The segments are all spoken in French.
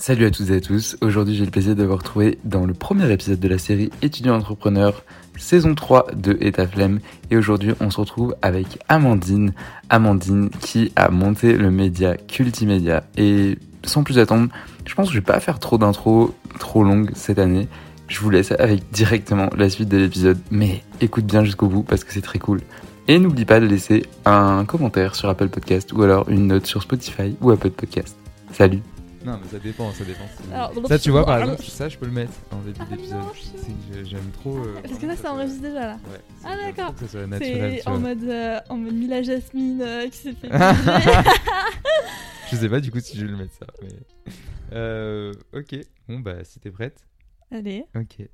Salut à toutes et à tous, aujourd'hui j'ai le plaisir de vous retrouver dans le premier épisode de la série Étudiant Entrepreneur, saison 3 de Etaflem et aujourd'hui on se retrouve avec Amandine, Amandine qui a monté le média Cultimédia et sans plus attendre, je pense que je vais pas faire trop d'intro trop longue cette année, je vous laisse avec directement la suite de l'épisode. Mais écoute bien jusqu'au bout parce que c'est très cool. Et n'oublie pas de laisser un commentaire sur Apple Podcast ou alors une note sur Spotify ou Apple Podcast. Salut Non, mais ça dépend, ça dépend. Alors, Ça, tu vois, par exemple, ça, je peux le mettre en début Ah, d'épisode. j'aime trop. euh, Parce que là, ça enregistre déjà là. Ouais. Ah, d'accord. Que ça soit naturel. C'est tu en mode, euh, en mode Mila Jasmine euh, qui s'est fait. Je sais pas du coup si je vais le mettre ça. Mais... Euh, ok, bon bah si t'es prête. Allez. Ok.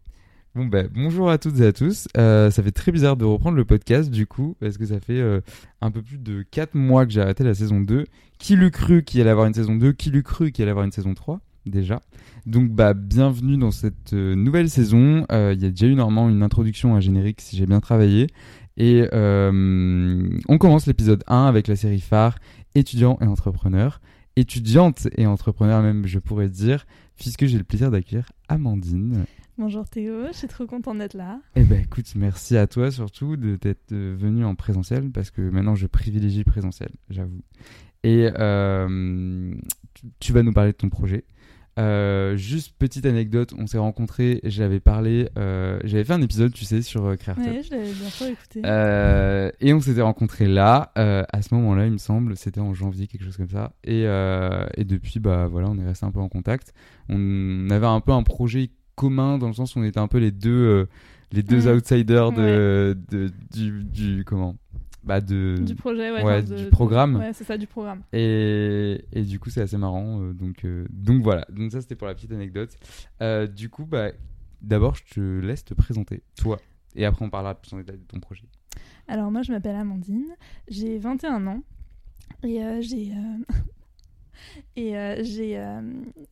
Bon bah bonjour à toutes et à tous. Euh, ça fait très bizarre de reprendre le podcast du coup parce que ça fait euh, un peu plus de 4 mois que j'ai arrêté la saison 2. Qui l'eût cru qu'il allait avoir une saison 2 Qui l'eût cru qu'il allait avoir une saison 3 déjà? Donc bah bienvenue dans cette euh, nouvelle saison. Il y a déjà eu normalement une introduction, un générique si j'ai bien travaillé. Et on commence l'épisode 1 avec la série phare étudiant et entrepreneur. Étudiante et entrepreneur même je pourrais dire puisque j'ai le plaisir d'accueillir Amandine. Bonjour Théo, je suis trop contente d'être là. Eh ben écoute, merci à toi surtout de t'être euh, venu en présentiel parce que maintenant je privilégie le présentiel, j'avoue. Et euh, tu, vas nous parler de ton projet. Euh, juste petite anecdote, on s'est rencontrés, j'avais parlé, euh, j'avais fait un épisode, tu sais, sur euh, Créateur. Ouais, je l'avais bien sûr écouté. Et on s'était rencontrés là, à ce moment-là, il me semble, c'était en janvier, quelque chose comme ça. Et, et depuis, bah voilà, on est resté un peu en contact. On avait un peu un projet commun dans le sens où on était un peu les deux, euh, les deux Mm. outsiders de, de- du, du comment, bah de. du projet, ouais. ouais, de- du programme. Ouais, c'est ça, du programme. Et, et du coup, c'est assez marrant. euh, donc, euh, donc voilà. Donc ça, c'était pour la petite anecdote. Euh, du coup, bah, d'abord, je te laisse te présenter, toi. Et après, on parlera plus en détail de ton projet. Alors, moi, je m'appelle Amandine, j'ai 21 ans et j'ai. Et euh, j'ai euh,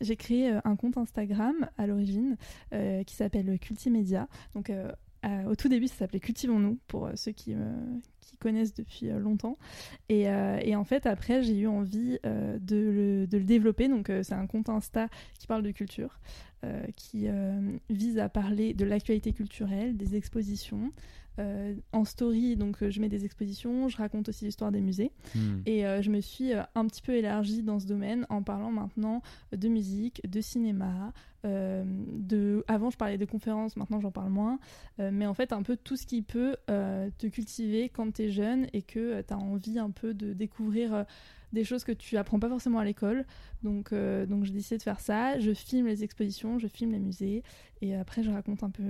j'ai créé euh, un compte Instagram à l'origine qui s'appelle Cultimédia. Donc au tout début, ça s'appelait Cultivons-nous pour ceux qui, qui connaissent depuis longtemps. Et, et en fait, après, j'ai eu envie de, le, de le développer. Donc c'est un compte Insta qui parle de culture, euh, qui euh, vise à parler de l'actualité culturelle, des expositions. Euh, en story, donc je mets des expositions, je raconte aussi l'histoire des musées. Hmm. Et je me suis un petit peu élargie dans ce domaine en parlant maintenant de musique, de cinéma. de... Avant, je parlais de conférences, maintenant j'en parle moins. Mais en fait, un peu tout ce qui peut te cultiver quand tu es jeune et que tu as envie un peu de découvrir. Des choses que tu apprends pas forcément à l'école. Donc, euh, donc j'ai décidé de faire ça. Je filme les expositions, je filme les musées. Et après, je raconte un peu,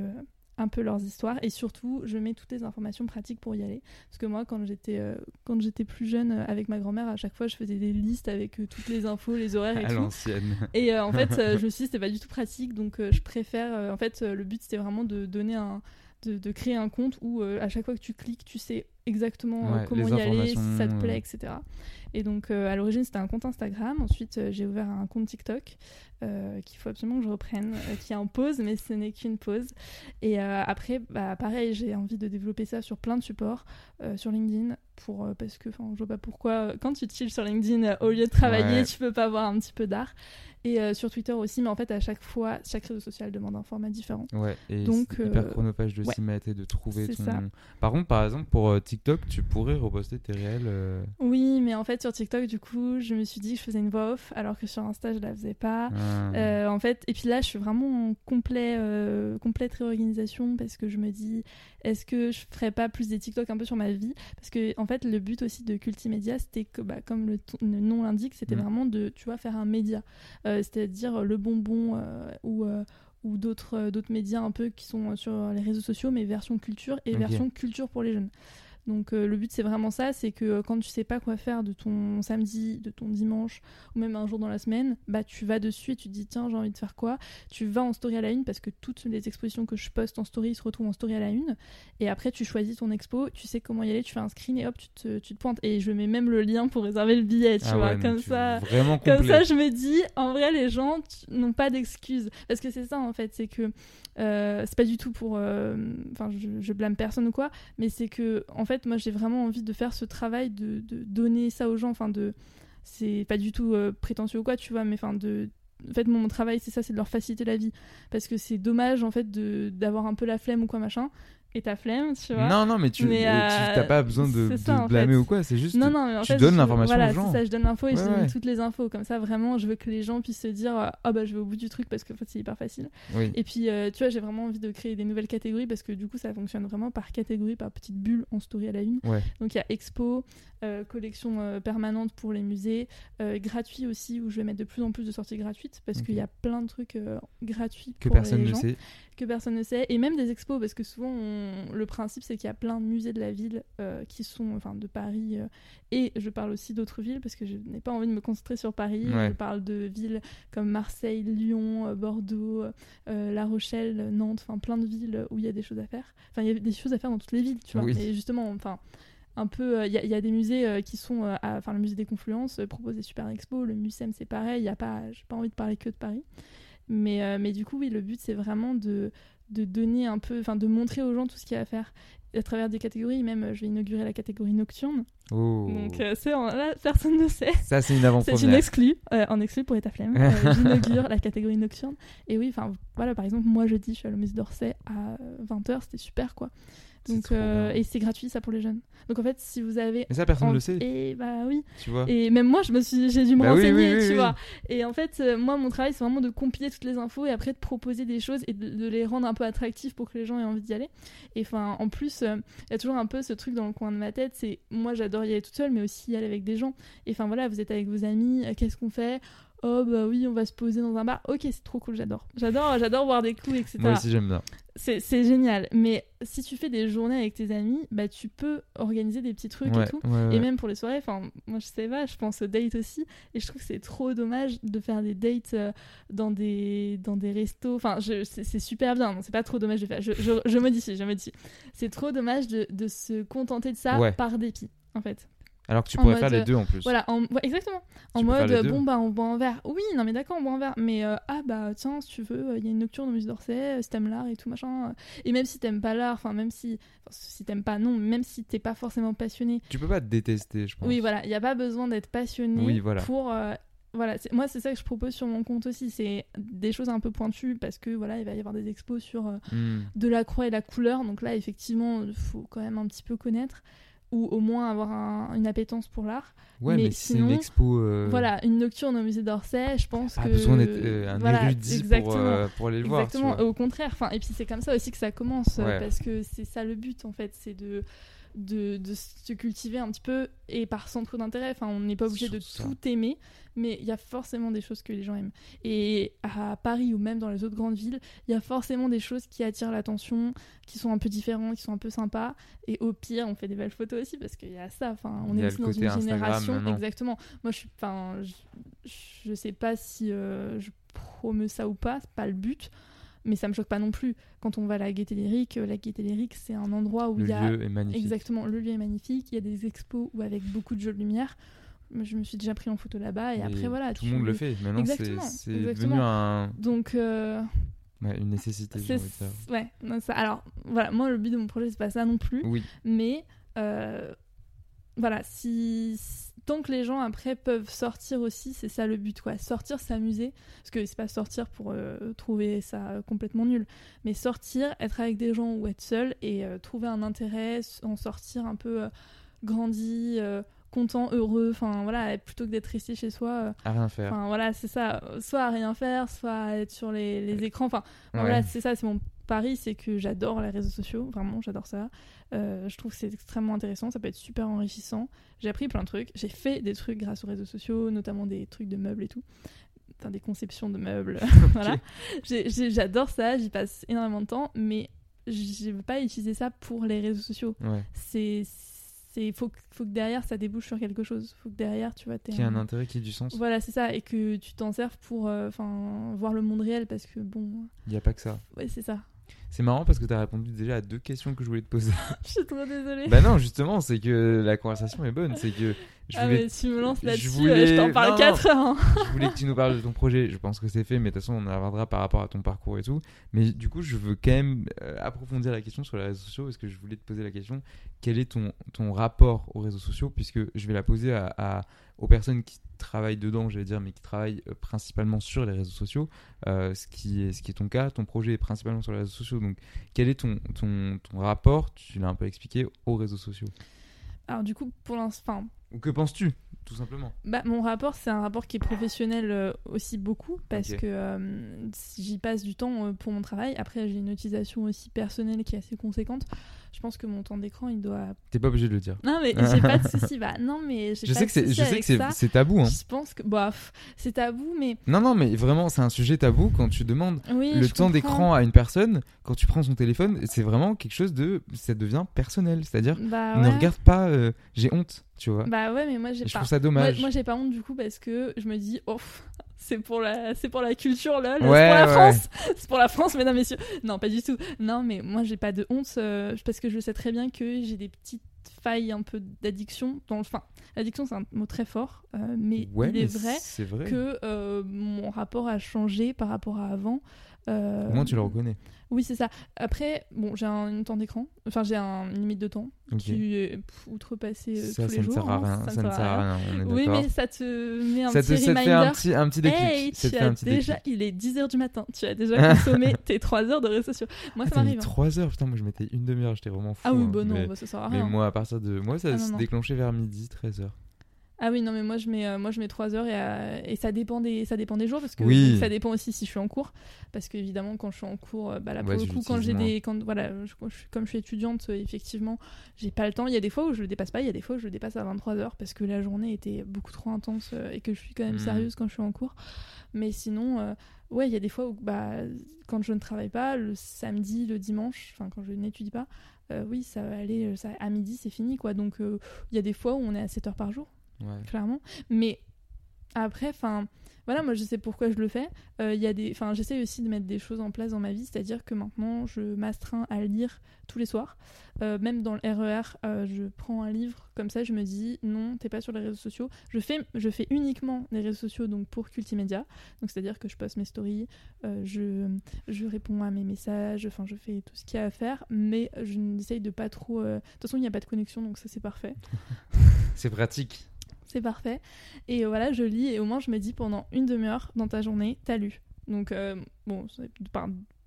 un peu leurs histoires. Et surtout, je mets toutes les informations pratiques pour y aller. Parce que moi, quand j'étais euh, quand j'étais plus jeune euh, avec ma grand-mère, à chaque fois, je faisais des listes avec euh, toutes les infos, les horaires et À tout. l'ancienne. Et en fait, je me suis dit, c'était pas du tout pratique, donc je préfère. en fait, le but, c'était vraiment de donner un. De, de créer un compte où à chaque fois que tu cliques, tu sais exactement euh, Ouais, comment y aller, si ça te plaît, euh. etc. Et donc, euh, à l'origine, c'était un compte Instagram. Ensuite, euh, j'ai ouvert un compte TikTok euh, qu'il faut absolument que je reprenne, qui est en pause, mais ce n'est qu'une pause. Et après, bah, pareil, j'ai envie de développer ça sur plein de supports, sur LinkedIn, pour, parce que enfin, je vois pas pourquoi, quand tu chill sur LinkedIn, au lieu de travailler, Ouais. tu peux pas avoir un petit peu d'art. Et sur Twitter aussi, mais en fait, à chaque fois, chaque réseau social demande un format différent. Ouais, et Donc, c'est hyper chronophage de ouais. s'y mettre et de trouver ton. ça. Par contre, par exemple, pour euh, TikTok, tu pourrais reposter tes réels. euh, Oui, mais en fait, sur TikTok, du coup, je me suis dit que je faisais une voix off, alors que sur Insta, je la faisais pas. ah. Euh, en fait, et puis là, je suis vraiment en complet, euh, complète réorganisation parce que je me dis, est-ce que je ferais pas plus des TikTok un peu sur ma vie? Parce que en fait, le but aussi de Cultimédia, c'était que, bah, comme le, nom l'indique, c'était Mm. vraiment de, tu vois, faire un média, c'est-à-dire le bonbon ou ou d'autres d'autres médias un peu qui sont sur les réseaux sociaux, mais version culture et version culture pour les jeunes. Donc euh, le but c'est vraiment ça, c'est que euh, quand tu sais pas quoi faire de ton samedi, de ton dimanche ou même un jour dans la semaine, bah tu vas dessus et tu te dis tiens j'ai envie de faire quoi? Tu vas en story à la une parce que toutes les expositions que je poste en story se retrouvent en story à la une et après tu choisis ton expo, tu sais comment y aller, tu fais un screen et hop tu te, tu te pointes et je mets même le lien pour réserver le billet, tu Ah vois, ouais, comme tu- ça. Vraiment Comme ça, je me dis, en vrai, les gens n'ont pas d'excuses. Parce que c'est ça, en fait, c'est que euh, c'est pas du tout pour. Enfin, je, je blâme personne ou quoi, mais c'est que, en fait, moi, j'ai vraiment envie de faire ce travail de, donner ça aux gens. Enfin, de. C'est pas du tout euh, prétentieux ou quoi, tu vois, mais enfin, de en fait, mon travail, c'est ça, c'est de leur faciliter la vie. Parce que c'est dommage, en fait, d'avoir un peu la flemme ou quoi, machin. Et ta flemme, tu vois. Non, non, mais tu euh, euh, pas besoin de, de ça, en blâmer fait. ou quoi, c'est juste. Non, non, mais en tu fait, donnes l'information voilà, aux gens. ça, je donne l'info et je donne ouais. toutes les infos. Comme ça, vraiment, je veux que les gens puissent se dire Ah bah, je vais au bout du truc parce que en fait, c'est hyper facile. Oui. Et puis, euh, tu vois, j'ai vraiment envie de créer des nouvelles catégories parce que du coup, ça fonctionne vraiment par catégorie, par petite bulle en story à la une. Ouais. Donc, il y a expo, euh, collection euh, permanente pour les musées, euh, gratuit aussi, où je vais mettre de plus en plus de sorties gratuites parce qu'il y a plein de trucs euh, gratuits Que pour personne les ne gens sait. que personne ne sait, et même des expos, parce que souvent on- le principe c'est qu'il y a plein de musées de la ville qui sont, enfin de Paris, et je parle aussi d'autres villes, parce que je n'ai pas envie de me concentrer sur Paris, Ouais. je parle de villes comme Marseille, Lyon, Bordeaux, La Rochelle, Nantes, enfin plein de villes où il y a des choses à faire. Enfin il y a des choses à faire dans toutes les villes, tu vois, Oui. et justement, enfin un peu, euh, il y, a- il y a des musées euh, qui sont, euh, enfin le musée des Confluences euh, propose des super expos, le Mucem c'est pareil, il y a pas, j'ai pas envie de parler que de Paris, mais, euh, mais du coup oui le but c'est vraiment de, de donner un peu, enfin de montrer aux gens tout ce qu'il y a à faire à travers des catégories, même euh, je vais inaugurer la catégorie nocturne, Oh. donc euh, c'est en- là personne ne sait. Ça, c'est une C'est une exclue, euh, en exclu pour Etaflemme. Euh, J'inaugure la catégorie nocturne. Et oui, enfin voilà, par exemple, moi jeudi, je suis à l'Omis d'Orsay à 20h, c'était super quoi. Donc, euh, et c'est gratuit ça pour les jeunes. Donc en fait, si vous avez. Mais ça, personne ne le sait, Et bah oui. tu vois. Et même moi, je me suis, j'ai dû me Bah renseigner, oui, oui, tu oui. vois. Et en fait, euh, moi, mon travail, c'est vraiment de compiler toutes les infos et après de proposer des choses et de, de les rendre un peu attractifs pour que les gens aient envie d'y aller. Et enfin, en plus, euh, il y a toujours un peu ce truc dans le coin de ma tête, c'est moi, j'adore y aller toute seule, mais aussi y aller avec des gens. Et enfin voilà, vous êtes avec vos amis, qu'est-ce qu'on fait? Oh bah oui, on va se poser dans un bar. Ok, c'est trop cool, j'adore. J'adore, j'adore boire des coups, etc. Moi aussi, j'aime bien. C'est génial. Mais si tu fais des journées avec tes amis, bah tu peux organiser des petits trucs Ouais, et tout. ouais, ouais. Et même pour les soirées, enfin, moi je sais pas, je pense aux dates aussi. Et je trouve que c'est trop dommage de faire des dates euh, dans des, dans des restos. Enfin, c'est super bien, non, c'est pas trop dommage de faire. Je, je, je modifie, je modifie. C'est trop dommage de, de se contenter de ça par dépit, en fait. Alors que tu pourrais faire les euh, deux en plus. Voilà, en- ouais, exactement. En Tu mode, euh, bon, bah, on boit un verre. Oui, non, mais d'accord, on boit un verre. Mais, euh, ah, bah, tiens, si tu veux, il y a une nocturne au musée d'Orsay, euh, si t'aimes l'art et tout, machin. euh. Et même si t'aimes pas l'art, enfin, même si. si t'aimes pas, non, même si t'es pas forcément passionné. Tu peux pas te détester, je pense. Oui, voilà, il n'y a pas besoin d'être passionné Oui, voilà. pour. euh, voilà, moi c'est ça que je propose sur mon compte aussi, c'est des choses un peu pointues parce que voilà, il va y avoir des expos sur euh, Hmm. de la croix et la couleur, donc là effectivement, il faut quand même un petit peu connaître ou au moins avoir un- une appétence pour l'art. Ouais, Mais mais, si c'est une expo. euh, Voilà, une nocturne au musée d'Orsay, je pense Pas que besoin d'être euh, un voilà, érudit pour, euh, pour aller le voir. Exactement, au contraire. Enfin, et puis c'est comme ça aussi que ça commence, euh, Ouais. parce que c'est ça le but en fait, c'est de, de, de se cultiver un petit peu et par centre d'intérêt. Enfin, on n'est pas obligé de ça. tout aimer, mais il y a forcément des choses que les gens aiment. Et à Paris ou même dans les autres grandes villes, il y a forcément des choses qui attirent l'attention, qui sont un peu différentes, qui sont un peu sympas. Et au pire, on fait des belles photos aussi parce qu'il y a ça. Enfin, on est aussi dans une Instagram génération. maintenant. Exactement. Moi, je suis. Enfin, je, je sais pas si euh, je promeux ça ou pas. C'est pas le but mais ça me choque pas non plus. Quand on va à la Gaîté Lyrique, euh, la Gaîté Lyrique, c'est un endroit où Le il y a lieu est magnifique. exactement le lieu est magnifique, il y a des expos où avec beaucoup de jeux de lumière. Je me suis déjà pris en photo là-bas et, Et après voilà. Tout le monde le fait. Maintenant, c'est Exactement, c'est exactement. devenu un... Donc euh, ouais, une nécessité, j'ai envie de ouais. non, ça- alors voilà, moi le but de mon projet c'est pas ça non plus, Oui, mais euh, voilà, si tant que les gens après peuvent sortir aussi, c'est ça le but quoi. Sortir, s'amuser, parce que c'est pas sortir pour euh, trouver ça complètement nul, mais sortir, être avec des gens ou être seul et euh, trouver un intérêt, en sortir un peu euh, grandi, content, heureux, enfin voilà, plutôt que d'être resté chez soi. à rien faire. Enfin voilà, c'est ça, soit à rien faire, soit à être sur les, les écrans. Enfin Ouais. voilà, c'est ça, c'est mon pari, c'est que j'adore les réseaux sociaux, vraiment, j'adore ça. Euh, je trouve que c'est extrêmement intéressant, ça peut être super enrichissant. J'ai appris plein de trucs, j'ai fait des trucs grâce aux réseaux sociaux, notamment des trucs de meubles et tout. Enfin, des conceptions de meubles, voilà. J'adore ça, j'y passe énormément de temps, mais je veux pas utiliser ça pour les réseaux sociaux. Ouais. C'est, c'est, faut, que- faut que derrière ça débouche sur quelque chose. Faut que derrière, tu vois, t'aies Qui a un intérêt, qui a du sens. voilà, c'est ça, et que tu t'en serves pour euh, voir le monde réel parce que bon, Il n'y a pas que ça. ouais, c'est ça. C'est marrant parce que tu as répondu déjà à deux questions que je voulais te poser. Je suis trop désolée. bah non, justement, c'est que la conversation est bonne. C'est que Je Ah, mais tu me lances je là-dessus, voulais- euh, je t'en parle non. 4 heures. hein. je voulais que tu nous parles de ton projet. Je pense que c'est fait, mais de toute façon, on en reviendra par rapport à ton parcours et tout. Mais du coup, je veux quand même euh, approfondir la question sur les réseaux sociaux parce que je voulais te poser la question quel est ton, ton rapport aux réseaux sociaux Puisque je vais la poser à, à- aux personnes qui travaillent dedans, j'allais dire, mais qui travaillent euh, principalement sur les réseaux sociaux, euh, ce, qui est, ce qui est ton cas. Ton projet est principalement sur les réseaux sociaux. Donc, quel est ton, ton, ton rapport, tu l'as un peu expliqué, aux réseaux sociaux? Alors du coup, pour l'instant, Ou que penses-tu, tout simplement? Bah, mon rapport, c'est un rapport qui est professionnel euh, aussi beaucoup parce que euh, j'y passe du temps euh, pour mon travail. Après, j'ai une utilisation aussi personnelle qui est assez conséquente. Je pense que mon temps d'écran, il doit. T'es pas obligé de le dire. Non, mais j'ai pas de souci. Bah, non, mais Je pas sais de que je sais que c'est, tabou. Hein. Je pense que, bah, pff, c'est tabou, mais Non, non, mais vraiment, c'est un sujet tabou quand tu demandes oui. le temps d'écran à une personne. Quand tu prends son téléphone, c'est vraiment quelque chose de. Ça devient personnel. C'est-à-dire, Bah, ne regarde pas, euh, j'ai honte, tu vois. Bah, ouais, mais moi, j'ai Et je pas. trouve ça Moi, dommage. moi, j'ai pas honte du coup parce que je me dis, oh, c'est pour la, c'est pour la culture là, Ouais, c'est pour la ouais, France, c'est pour la France, mesdames messieurs. Non, pas du tout. Non, mais moi j'ai pas de honte euh, parce que je sais très bien que j'ai des petites failles un peu d'addiction. Dans, enfin, l'addiction c'est un mot très fort, euh, mais ouais, il mais est vrai. que euh, mon rapport a changé par rapport à avant. Euh, Au moins, tu le reconnais. Oui, c'est ça. Après, bon, j'ai un, une temps d'écran, enfin j'ai un une limite de temps Ok. qui est pff, outrepassé euh, ça, tous ça les ne jours. sert à hein, rien. Ça ne sert à rien. On est oui, mais ça te met un Ça te, petit ça te fait un petit, un petit déclic. Hey, ça te tu as un petit déjà, déclic. il est 10h du matin, tu as déjà consommé tes 3 heures de réseaux sociaux. Moi, Ah, ça m'arrive. hein. 3 heures, putain, moi je mettais une demi-heure, j'étais vraiment fou. Ah oui, hein. bah non, mais, bah, ça sert à mais rien. moi, à partir de. Moi, ça Ah, se non. déclenchait vers midi, 13 heures. Ah oui, non, mais moi je mets, euh, moi, je mets 3 heures et, euh, et ça, dépend des, ça dépend des jours parce que Oui. ça dépend aussi si je suis en cours. Parce qu'évidemment, quand je suis en cours, euh, bah, là, pour Ouais, le coup, quand j'ai des. Quand, voilà, je- comme je suis étudiante, effectivement, j'ai pas le temps. Il y a des fois où je le dépasse pas, il y a des fois où je le dépasse à 23 heures parce que la journée était beaucoup trop intense et que je suis quand même Hmm. sérieuse quand je suis en cours. Mais sinon, ouais, il y a des fois où bah, quand je ne travaille pas, le samedi, le dimanche, enfin quand je n'étudie pas, oui, ça va aller, ça, à midi, c'est fini quoi. Donc il y a des fois où on est à 7 heures par jour Ouais. clairement. Mais après, enfin, voilà, moi je sais pourquoi je le fais. Euh, Il y a des, enfin, j'essaie aussi de mettre des choses en place dans ma vie, c'est-à-dire que maintenant je m'astreins à lire tous les soirs. Euh, même dans le RER, euh, je prends un livre comme ça, je me dis non, t'es pas sur les réseaux sociaux. Je fais, je fais uniquement les réseaux sociaux donc pour Cultimédia. Donc c'est-à-dire que je poste mes stories, euh, je, je réponds à mes messages, enfin je fais tout ce qu'il y a à faire, mais je n'essaye de pas trop. euh, De toute façon, il n'y a pas de connexion, donc ça c'est parfait. C'est pratique. C'est parfait. Et euh, voilà, je lis et au moins je me dis pendant une demi-heure dans ta journée, t'as lu. Donc, euh, bon, c'est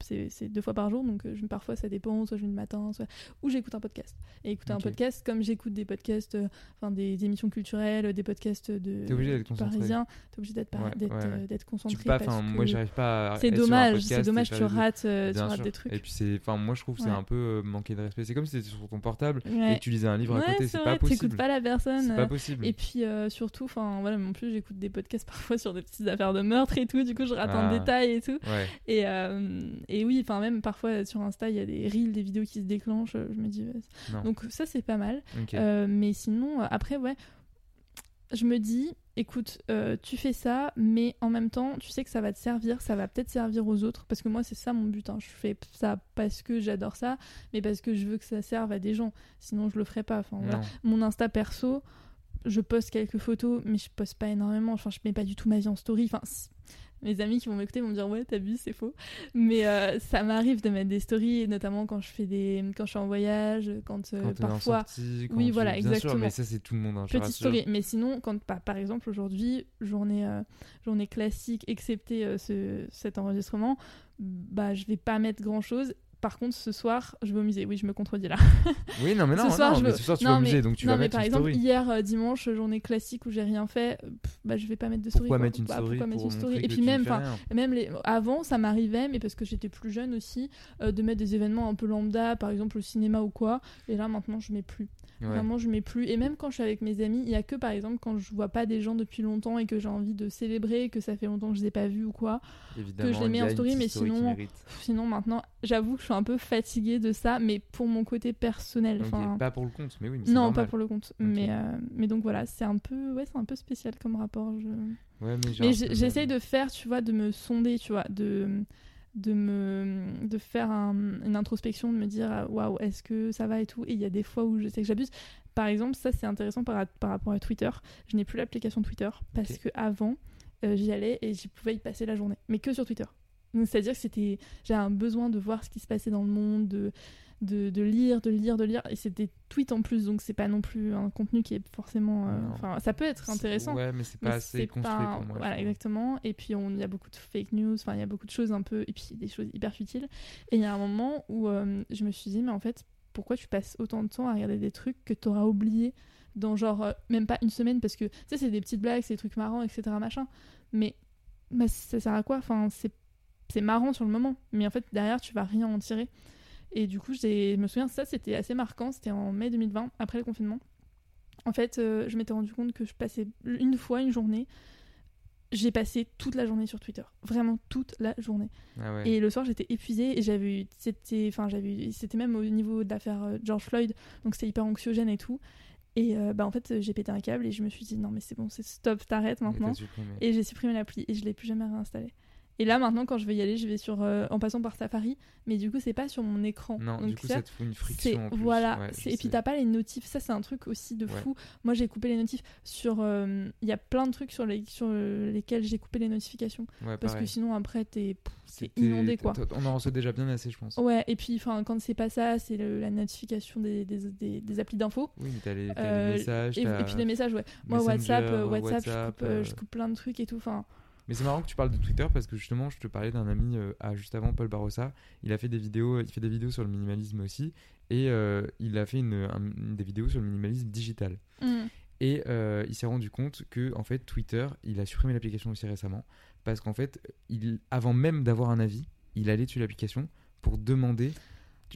c'est deux fois par jour, donc euh, je- parfois ça dépend, soit je le matin, soit... ou j'écoute un podcast. Et écouter un podcast, comme j'écoute des podcasts, euh, enfin des, des émissions culturelles, des podcasts de T'es obligé d'être concentré. parisiens, t'es obligé d'être par- Ouais, d'être ouais, euh, ouais. d'être Tu concentré. peux pas, parce enfin, que moi j'arrive pas à. c'est dommage, c'est dommage, tu rates, euh, tu rates des trucs. Et puis c'est, enfin, moi je trouve que c'est un peu manquer de respect. C'est comme si t'étais sur ton portable et que tu lisais un livre à côté. c'est pas possible. t'écoutes pas la personne. C'est pas possible. Et puis surtout, enfin voilà, en plus j'écoute des podcasts parfois sur des petites affaires de meurtre et tout, du coup je rate un Ah. détail et tout. Et, et oui, enfin même parfois sur Insta il y a des reels, des vidéos qui se déclenchent, euh, je me dis... Non. Donc ça c'est pas mal. Euh, mais sinon, euh, après ouais, je me dis, écoute, euh, tu fais ça, mais en même temps tu sais que ça va te servir, ça va peut-être servir aux autres, parce que moi c'est ça mon but, hein. je fais ça parce que j'adore ça, mais parce que je veux que ça serve à des gens, sinon je le ferais pas. Enfin, voilà mon Insta perso, je poste quelques photos, mais je poste pas énormément. Enfin, je mets pas du tout ma vie en story. Enfin, mes amis qui vont m'écouter vont me dire ouais, t'abuses, c'est faux. Mais euh, ça m'arrive de mettre des stories, notamment quand je fais des, quand je suis en voyage, quand, euh, Quand parfois sortie, quand oui, voilà, bien sûr, exactement. mais ça c'est tout le monde. hein, petite story. Mais sinon, quand par, par exemple aujourd'hui, journée, euh, journée classique, excepté ce, cet enregistrement, bah je vais pas mettre grand chose. Par contre, ce soir, je vais au musée. Oui, je me contredis là. Oui, non, mais non, ce soir, non, je mais veux- ce soir tu non, vas au mais- musée, donc tu non, vas mais mettre par une exemple, story. hier euh, dimanche, journée classique où j'ai rien fait, pff, bah je vais pas mettre de story. Pourquoi quoi. mettre une Bah, story pourquoi mettre une story Et puis même, même les... avant, ça m'arrivait, mais parce que j'étais plus jeune aussi, euh, de mettre des événements un peu lambda, par exemple au cinéma ou quoi. Et là, maintenant, je mets plus. Ouais. Vraiment, je mets plus. Et même quand je suis avec mes amis, il y a que par exemple quand je vois pas des gens depuis longtemps et que j'ai envie de célébrer, que ça fait longtemps que je les ai pas vus ou quoi. Évidemment, je les mets en story, mais story sinon. Pff, Sinon, maintenant, j'avoue que je suis un peu fatiguée de ça, mais pour mon côté personnel. Enfin, Pas pour le compte, mais oui. mais non, normal. pas pour le compte. Mais, euh, mais donc voilà, c'est un peu, ouais, c'est un peu spécial comme rapport. je- Ouais, mais Mais j'essaye de faire, tu vois, de me sonder, tu vois, de de me de faire un- une introspection, de me dire euh, waouh, est-ce que ça va et tout. Et il y a des fois où je sais que j'abuse. Par exemple, ça c'est intéressant par, par rapport à Twitter. Je n'ai plus l'application Twitter parce que avant euh, j'y allais et j'y pouvais y passer la journée, mais que sur Twitter. C'est-à-dire que c'était j'avais un besoin de voir ce qui se passait dans le monde, de de, de lire, de lire, de lire, et c'est des tweets en plus, donc c'est pas non plus un contenu qui est forcément. euh. Enfin, ça peut être intéressant. Ouais, mais c'est mais pas assez construit pas- pour moi. Voilà, exactement. Et puis, il y a beaucoup de fake news, enfin, il y a beaucoup de choses un peu. Et puis, des choses hyper futiles. Et il y a un moment où euh, je me suis dit, mais en fait, pourquoi tu passes autant de temps à regarder des trucs que tu auras oublié dans genre euh, même pas une semaine parce que tu sais, c'est des petites blagues, c'est des trucs marrants, etc. Machin. Mais bah, ça sert à quoi? Enfin, c'est c'est marrant sur le moment, mais en fait, derrière, tu vas rien en tirer. Et du coup, je me souviens, ça, c'était assez marquant. C'était en mai 2020, après le confinement. En fait, euh, je m'étais rendu compte que je passais une fois une journée. J'ai passé toute la journée sur Twitter, vraiment toute la journée. Ah ouais. Et le soir, j'étais épuisée et j'avais eu, c'était, enfin, j'avais c'était même au niveau de l'affaire euh, George Floyd, donc c'était hyper anxiogène et tout. Et euh, bah en fait, j'ai pété un câble et je me suis dit non mais c'est bon, c'est stop, t'arrêtes Et maintenant. supprimé. Et j'ai supprimé l'appli et je l'ai plus jamais réinstallé. Et là maintenant quand je vais y aller, je vais sur euh, en passant par Safari, mais du coup c'est pas sur mon écran. Non, Donc du coup, ça, ça te fout une friction en plus. voilà. Ouais, et puis t'as pas les notifs, ça c'est un truc aussi de Ouais. fou. Moi j'ai coupé les notifs sur, euh, il y a plein de trucs sur, les, sur euh, lesquels j'ai coupé les notifications Ouais, parce que sinon après t'es c'est inondé quoi. On en reçoit déjà bien assez, je pense. Ouais, et puis enfin quand c'est pas ça, c'est la notification des, des, des, des applis d'infos. Oui, mais t'as les, Euh, messages. Et, puis les messages, ouais. Moi, WhatsApp, WhatsApp, je, coupe, euh, je coupe plein de trucs et tout. Enfin, Mais c'est marrant que tu parles de Twitter parce que justement, je te parlais d'un ami euh, à, juste avant, Paul Barossa. Il a fait des vidéos, il fait des vidéos sur le minimalisme aussi, et euh, il a fait une, un- des vidéos sur le minimalisme digital. mm, Et euh, il s'est rendu compte que en fait Twitter, il a supprimé l'application aussi récemment parce qu'en fait, il, avant même d'avoir un avis, il allait dessus l'application pour demander.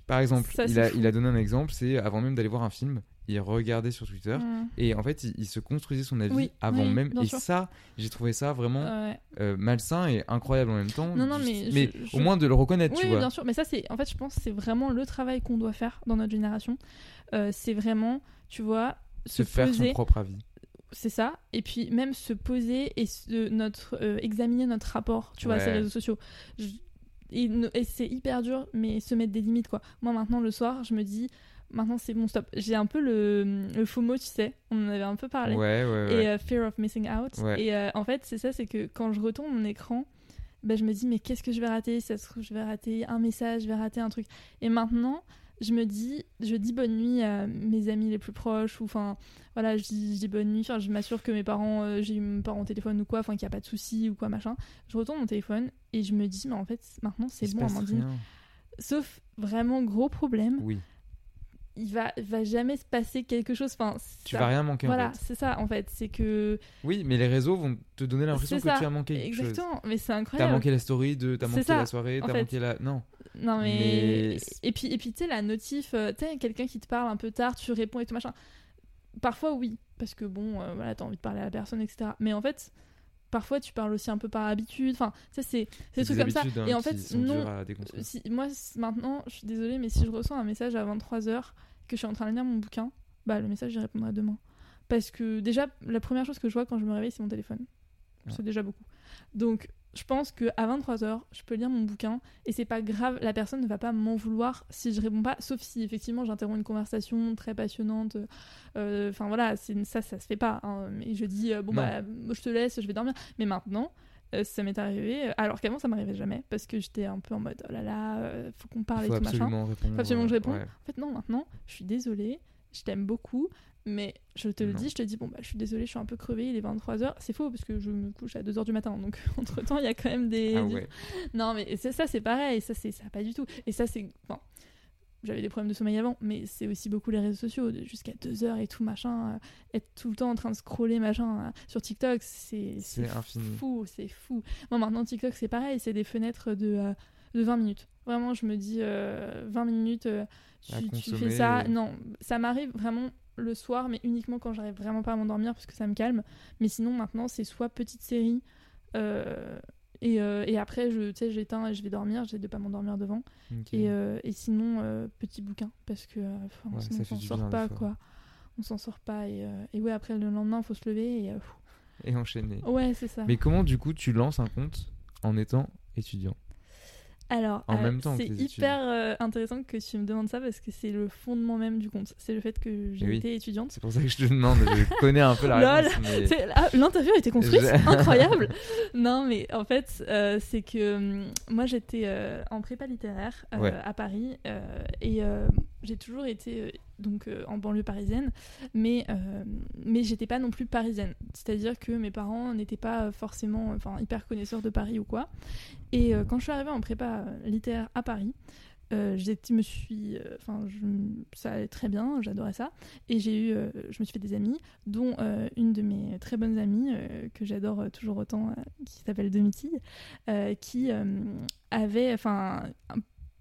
Par exemple, Ça, il, c'est a, fou. il a donné un exemple, c'est avant même d'aller voir un film, il regardait sur Twitter. mm. Et en fait, il, il se construisait son avis Oui, avant oui, même. Et sûr. ça, j'ai trouvé ça vraiment Ouais. euh, malsain et incroyable en même temps. Non, non, mais je- je- au moins de le reconnaître, Oui, tu vois. bien sûr, mais ça, c'est en fait, je pense c'est vraiment le travail qu'on doit faire dans notre génération. Euh, c'est vraiment, tu vois, Se se, faire poser, son propre avis. c'est ça, et puis même se poser et se- notre, euh, examiner notre rapport, tu vois, à ces réseaux sociaux. Je- et ne- et c'est hyper dur, mais se mettre des limites, quoi. Moi, maintenant, le soir, je me dis, maintenant, c'est bon, stop. J'ai un peu le, le FOMO, tu sais, on en avait un peu parlé. Ouais, ouais, ouais. et euh, Fear of Missing Out. Ouais. Et euh, en fait, c'est ça, c'est que quand je retourne mon écran, ben, je me dis, mais qu'est-ce que je vais rater? Ça se trouve, je vais rater un message, je vais rater un truc. Et maintenant, je me dis, je dis bonne nuit à mes amis les plus proches, ou enfin, voilà, je dis, je dis bonne nuit, enfin, je m'assure que mes parents, euh, j'ai eu mes parents au téléphone ou quoi, enfin, qu'il n'y a pas de souci ou quoi, machin. Je retourne mon téléphone et je me dis, mais en fait, maintenant, c'est bon, Amandine. rien. Sauf vraiment gros problème, Oui. Il va, va jamais se passer quelque chose. Enfin, Tu ça- vas rien manquer Voilà, en fait. c'est ça, en fait. C'est que. Oui, mais les réseaux vont te donner l'impression que tu as manqué quelque chose. Exactement, mais c'est T'as incroyable. manqué la story de, t'as manqué ça, la soirée, t'as manqué la. Non. Non mais, Mais- et puis et puis tu sais la notif, euh, tu sais quelqu'un qui te parle un peu tard, tu réponds et tout machin. Parfois oui, parce que bon, euh, voilà, t'as envie de parler à la personne, etc. Mais en fait, parfois tu parles aussi un peu par habitude. Enfin, ça c'est c'est des trucs comme ça. hein, Et en fait, non. Si, moi maintenant, je suis désolée, mais si je reçois un message à 23h que je suis en train de lire mon bouquin, bah le message j'y répondrai demain. Parce que déjà, la première chose que je vois quand je me réveille, c'est mon téléphone. Ouais. C'est déjà beaucoup. Donc, je pense que à 23h, je peux lire mon bouquin et c'est pas grave, la personne ne va pas m'en vouloir si je réponds pas, sauf si effectivement j'interromps une conversation très passionnante. Euh, Enfin voilà, ça, ça se fait pas. hein. Mais je dis, euh, bon Non. bah, je te laisse, je vais dormir. Mais maintenant, euh, ça m'est arrivé, alors qu'avant ça m'arrivait jamais parce que j'étais un peu en mode, oh là là, faut qu'on parle Il et faut tout machin. répondre. Faut absolument que je réponde. ouais. En fait, non, maintenant, je suis désolée, je t'aime beaucoup, mais je te le Non. dis, je te dis, bon, bah, je suis désolée, je suis un peu crevée, il est 23h. C'est faux, parce que je me couche à 2h du matin, donc entre temps, il y a quand même des. Ah ouais. Non, mais ça, c'est pareil, ça, c'est ça, pas du tout. Et ça, c'est. Enfin, j'avais des problèmes de sommeil avant, mais c'est aussi beaucoup les réseaux sociaux, jusqu'à 2h et tout, machin, euh, être tout le temps en train de scroller, machin, euh, sur TikTok, c'est. C'est fou, c'est fou. Moi, maintenant, TikTok, c'est pareil, c'est des fenêtres de, euh, de 20 minutes. Vraiment, je me dis, euh, 20 minutes, euh, tu, À tu fais ça. et- Non, ça m'arrive vraiment le soir, mais uniquement quand j'arrive vraiment pas à m'endormir, parce que ça me calme. Mais sinon, maintenant, c'est soit petite série, euh, et, euh, et après, je, tu sais, j'éteins et je vais dormir, j'essaie de pas m'endormir devant. Et, euh, et sinon, petit bouquin, parce que Ouais, on s'en sort pas, quoi. On s'en sort pas. Et, et ouais, après, le lendemain, faut se lever. Et. Et enchaîner. ouais, c'est ça. Mais comment du coup tu lances un compte en étant étudiant? Alors, En euh, même temps que c'est hyper euh, intéressant que tu me demandes ça parce que c'est le fondement même du compte. C'est le fait que j'ai Oui. été étudiante. C'est pour ça que je te demande. Je connais un peu la Lol. réponse. mais- ah, L'interview a été construite, Je- incroyable. Non, mais en fait, euh, c'est que hum, moi j'étais en prépa littéraire Ouais. à Paris et j'ai toujours été euh, donc euh, en banlieue parisienne, mais euh, mais j'étais pas non plus parisienne. C'est-à-dire que mes parents n'étaient pas forcément, enfin hyper connaisseurs de Paris ou quoi. Et euh, quand je suis arrivée en prépa littéraire à Paris. j'étais- me suis, enfin, je- ça allait très bien, j'adorais ça, et j'ai eu, je me suis fait des amis, dont une de mes très bonnes amies que j'adore toujours autant, qui s'appelle Domitille, qui avait, enfin,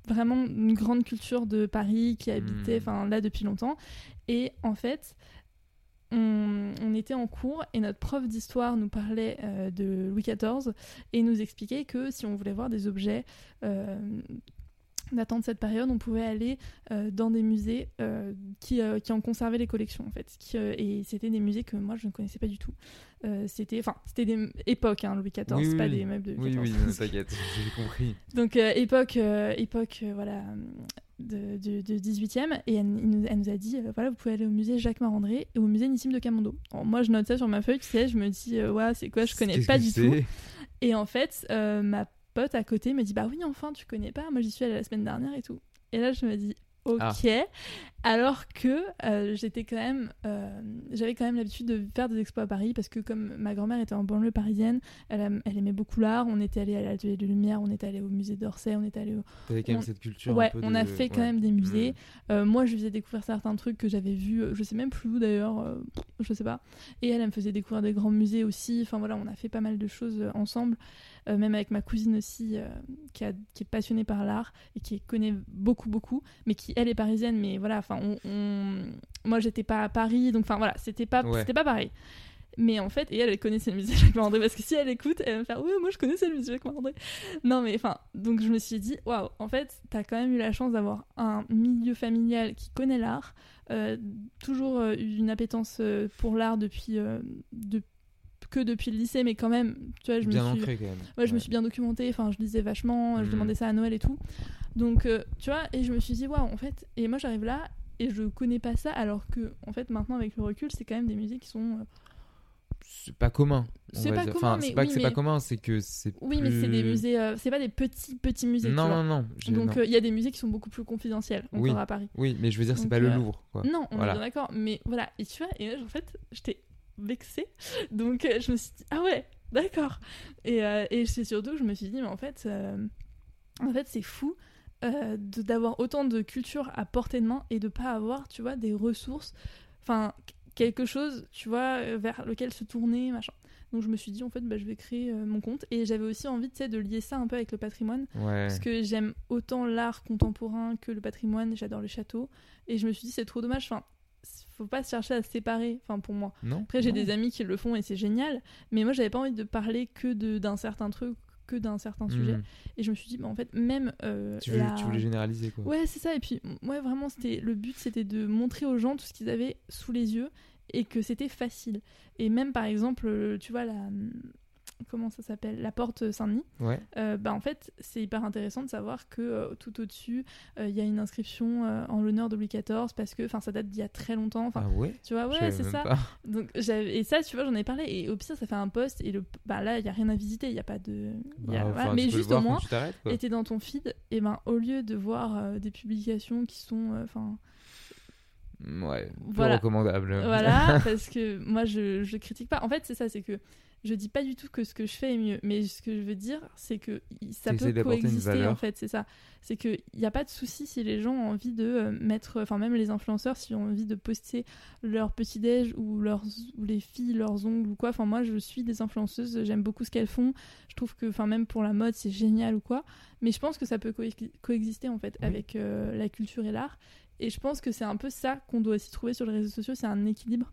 vraiment une grande culture de Paris, qui habitait, Hmm. enfin, là depuis longtemps, et en fait. On, on était en cours et notre prof d'histoire nous parlait euh, de Louis XIV et nous expliquait que si on voulait voir des objets euh, datant de cette période, on pouvait aller euh, dans des musées euh, qui, euh, qui en conservaient les collections en fait. Qui, euh, et c'était des musées que moi je ne connaissais pas du tout. C'était, enfin, c'était des époques, hein, Louis XIV, Oui, c'est oui, pas oui. des meubles de Louis Oui, XIV. oui, non, t'inquiète, j'ai compris. Donc époque, époque, voilà, de, de, de 18e, et elle, nous, elle nous a dit, euh, voilà, vous pouvez aller au musée Jacques Marandré et au musée Nissim de Camondo. Alors, moi, je note ça sur ma feuille, tu sais, je me dis, euh, ouais, c'est quoi, je connais pas du tout. Et en fait, euh, ma pote à côté me dit Bah oui, enfin, tu connais pas. Moi, j'y suis allée la semaine dernière et tout. Et là, je me dis Ok. Ah. Alors que euh, j'étais quand même. euh, J'avais quand même l'habitude de faire des expos à Paris parce que, comme ma grand-mère était en banlieue parisienne, elle, aimait beaucoup l'art. On était allé à l'Atelier de Lumière, on était allé au musée d'Orsay, on était allé au. T'avais quand même On- cette culture. Ouais, un peu on de- a fait quand même des musées. Mm. Euh, moi, je faisais découvrir certains trucs que j'avais vus, je sais même plus où d'ailleurs, je sais pas. Et elle, elle me faisait découvrir des grands musées aussi. Enfin voilà, on a fait pas mal de choses ensemble, même avec ma cousine aussi, qui, a- qui est passionnée par l'art et qui connaît beaucoup, beaucoup, mais qui, elle, est parisienne. Mais voilà, enfin, on, on- moi, j'étais pas à Paris, donc enfin voilà, c'était pas, Ouais. c'était pas pareil. Mais en fait, et elle, elle connaissait le musée Jacques Marandré parce que si elle écoute, elle va me faire Oui, moi je connaissais le musée Jacques Marandré. Non, mais enfin, donc je me suis dit Waouh, en fait, t'as quand même eu la chance d'avoir un milieu familial qui connaît l'art, euh, toujours euh, eu une appétence euh, pour l'art depuis. euh, de- que depuis le lycée, mais quand même, tu vois, je Bien me suis. ancré quand même. Ouais, je me Ouais. suis bien documentée, enfin, je lisais vachement, je Mhm. demandais ça à Noël et tout. Donc, euh, tu vois, et je me suis dit, waouh, en fait, et moi j'arrive là et je connais pas ça, alors que, en fait, maintenant avec le recul, c'est quand même des musiques qui sont. euh, C'est pas commun. C'est pas Enfin, mais c'est pas oui, que c'est mais- pas commun, c'est que c'est. Oui, mais c'est des musées, euh, c'est pas des petits, petits musées. tu Non, vois. non, non. Donc, euh, il y a des musées qui sont beaucoup plus confidentielles, encore Oui. à Paris. Oui, mais je veux dire, c'est pas le Louvre, quoi. Non, on Voilà. est bien d'accord, mais voilà, et tu vois, et là, en fait, j'étais vexée, donc je me suis dit, ah ouais, d'accord. Et, et c'est surtout que je me suis dit, mais en fait, en fait c'est fou euh, de- d'avoir autant de culture à portée de main et de pas avoir, tu vois, des ressources, enfin, quelque chose, tu vois, euh, vers lequel se tourner, machin. Donc je me suis dit, en fait, bah, je vais créer euh, mon compte, et j'avais aussi envie, tu sais, de lier ça un peu avec le patrimoine. Ouais. Parce que j'aime autant l'art contemporain que le patrimoine, j'adore les châteaux. Et je me suis dit, c'est trop dommage. Enfin, faut pas chercher à se séparer, enfin, pour moi. Non. Après, j'ai des amis qui le font et c'est génial. Mais moi, j'avais pas envie de parler que de- d'un certain truc, que d'un certain sujet. Mm. Et je me suis dit, bah, en fait, même. euh, Tu, veux, la- tu voulais généraliser, quoi. Ouais, c'est ça. Et puis, ouais, vraiment, c'était le but, c'était de montrer aux gens tout ce qu'ils avaient sous les yeux et que c'était facile. Et même, par exemple, euh, tu vois, la. Comment ça s'appelle La porte Saint-Denis. Ouais. Euh, bah, en fait, c'est hyper intéressant de savoir que euh, tout au-dessus, euh, il y a une inscription en l'honneur de Louis XIV parce que ça date d'il y a très longtemps. Enfin, ah ouais? tu vois, ouais, c'est ça. pas. Donc, j'avais- et ça, tu vois, j'en ai parlé. Et au pire, ça fait un post. Et le, bah, là, il n'y a rien à visiter. Il n'y a pas de. il y a- Bah, voilà. Mais juste au moins, tu t'es dans ton feed, et ben au lieu de voir des publications qui sont. Enfin. Ouais, peu Voilà. recommandable. Voilà, parce que moi je, je critique pas. En fait, c'est ça, c'est que je dis pas du tout que ce que je fais est mieux, mais ce que je veux dire, c'est que ça peut coexister en fait, c'est ça. C'est que y a pas de souci si les gens ont envie de euh, mettre, enfin même les influenceurs, s'ils ont envie de poster leur petit déj ou leurs ou les filles leurs ongles ou quoi. Enfin moi je suis des influenceuses, j'aime beaucoup ce qu'elles font. Je trouve que, enfin même pour la mode, c'est génial ou quoi. Mais je pense que ça peut coex- coexister en fait Oui. avec euh, la culture et l'art. Et je pense que c'est un peu ça qu'on doit aussi trouver sur les réseaux sociaux, c'est un équilibre.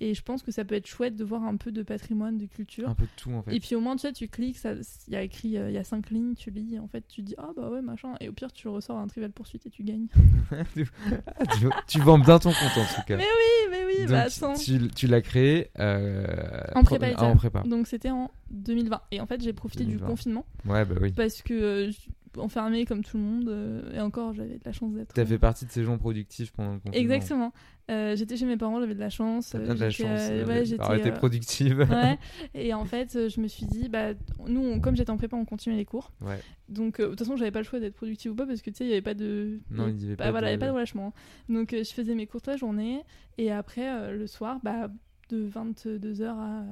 Et je pense que ça peut être chouette de voir un peu de patrimoine, de culture. Un peu de tout, en fait. Et puis au moins, tu sais, tu cliques, ça- il y a écrit, euh, il y a cinq lignes, tu lis, et en fait, tu dis, ah bah ouais, machin. Et au pire, tu ressors un trivial poursuite et tu gagnes. Tu, tu vends bien ton compte, en tout cas. Mais oui, mais oui, Donc, bah attends. tu, tu l'as créé euh, En pro- prépa ah, en prépa. Donc c'était en 2020. Et en fait, j'ai profité du 2020. confinement Ouais, bah oui. parce que euh, enfermée comme tout le monde. euh, et encore, j'avais de la chance d'être. T'as fait partie de ces gens productifs pendant le confinement. Exactement. Euh, j'étais chez mes parents, j'avais de la chance. Euh, bien de la chance. euh, euh, ouais, j'étais. euh, productive. ouais. Et en fait, euh, je me suis dit, bah, nous, on- comme j'étais en prépa, on continuait les cours. Ouais. Donc, euh, de toute façon, j'avais pas le choix d'être productive ou pas parce que tu sais, il y avait pas de. Non, il y avait bah, pas voilà, il y avait de- pas de relâchement. Donc, euh, je faisais mes cours toute la journée et après, euh, le soir, bah, de 22h à euh,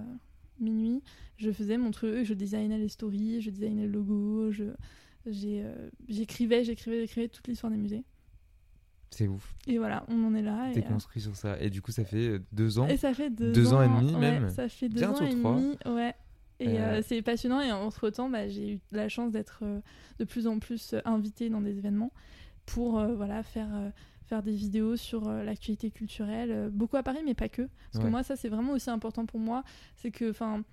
minuit, je faisais mon truc, je designais les stories, je designais le logo, je. Euh, J'écrivais, j'écrivais, j'écrivais toute l'histoire des musées. C'est ouf. Et voilà, on en est là. T'es euh, construit sur ça. Et du coup, ça fait deux ans. et ça fait deux, Deux ans et demi, ouais, même. Ça fait deux Bientôt ans et trois. demi, ouais. Et Euh. c'est passionnant. Et entre temps, bah, j'ai eu la chance d'être de plus en plus invitée dans des événements pour voilà faire faire des vidéos sur euh, l'actualité culturelle, euh, beaucoup à Paris, mais pas que. Parce que moi, ça c'est vraiment aussi important pour moi. C'est que, enfin,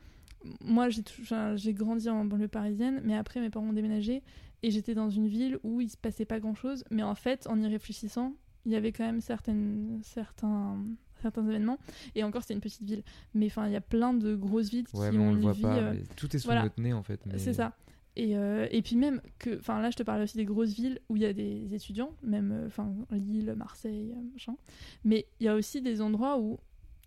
moi j'ai grandi en banlieue parisienne, mais après mes parents ont déménagé et j'étais dans une ville où il se passait pas grand chose. Mais en fait, en y réfléchissant, il y avait quand même certaines certains certains événements et encore c'était une petite ville mais enfin il y a plein de grosses villes qui Ouais, mais ont on le voit pas. euh, mais Tout est sous voilà. notre nez, en fait. mais- c'est ça. Et, euh, et puis même que, enfin là je te parlais aussi des grosses villes où il y a des étudiants, même euh, enfin Lille, Marseille, machin. Mais il y a aussi des endroits où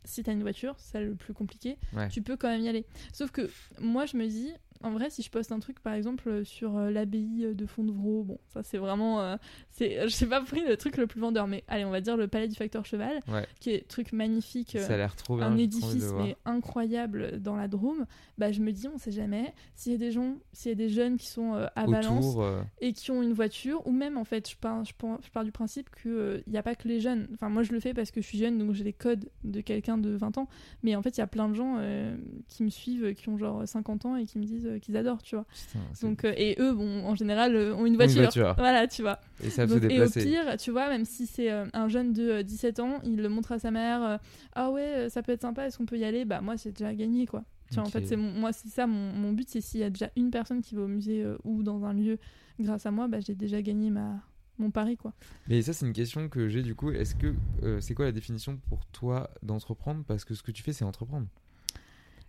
si t'as une voiture, c'est le plus compliqué, Ouais. tu peux quand même y aller. Sauf que moi je me dis, en vrai si je poste un truc par exemple euh, sur euh, l'abbaye de Fondevraud, bon ça c'est vraiment, euh, c'est, je sais pas pris le truc le plus vendeur, mais allez on va dire le palais du facteur cheval, Ouais. qui est truc magnifique. euh, Ça a l'air trop bien. un édifice mais incroyable dans la Drôme, bah je me dis on sait jamais s'il y a des gens, s'il y a des jeunes qui sont euh, à Valence euh, et qui ont une voiture ou même en fait je pars, je pars, je pars du principe que il n'y a pas que les jeunes. Enfin moi je le fais parce que je suis jeune donc j'ai les codes de quelqu'un de 20 ans, mais en fait il y a plein de gens euh, qui me suivent qui ont genre 50 ans et qui me disent euh, qu'ils adorent, tu vois. putain, Donc euh, et eux bon en général euh, ont une voiture. une voiture. Voilà, tu vois. Et ça se Donc, et au pire, tu vois, même si c'est un jeune de euh, 17 ans, il le montre à sa mère, ah ouais, ça peut être sympa, est-ce qu'on peut y aller? Bah moi, c'est déjà gagné, quoi. Tu vois, en fait, c'est moi, c'est ça, mon, mon but, c'est s'il y a déjà une personne qui va au musée ou dans un lieu grâce à moi, bah j'ai déjà gagné ma mon pari, quoi. Mais ça, c'est une question que j'ai du coup. Est-ce que euh, c'est quoi la définition pour toi d'entreprendre? Parce que ce que tu fais, c'est entreprendre.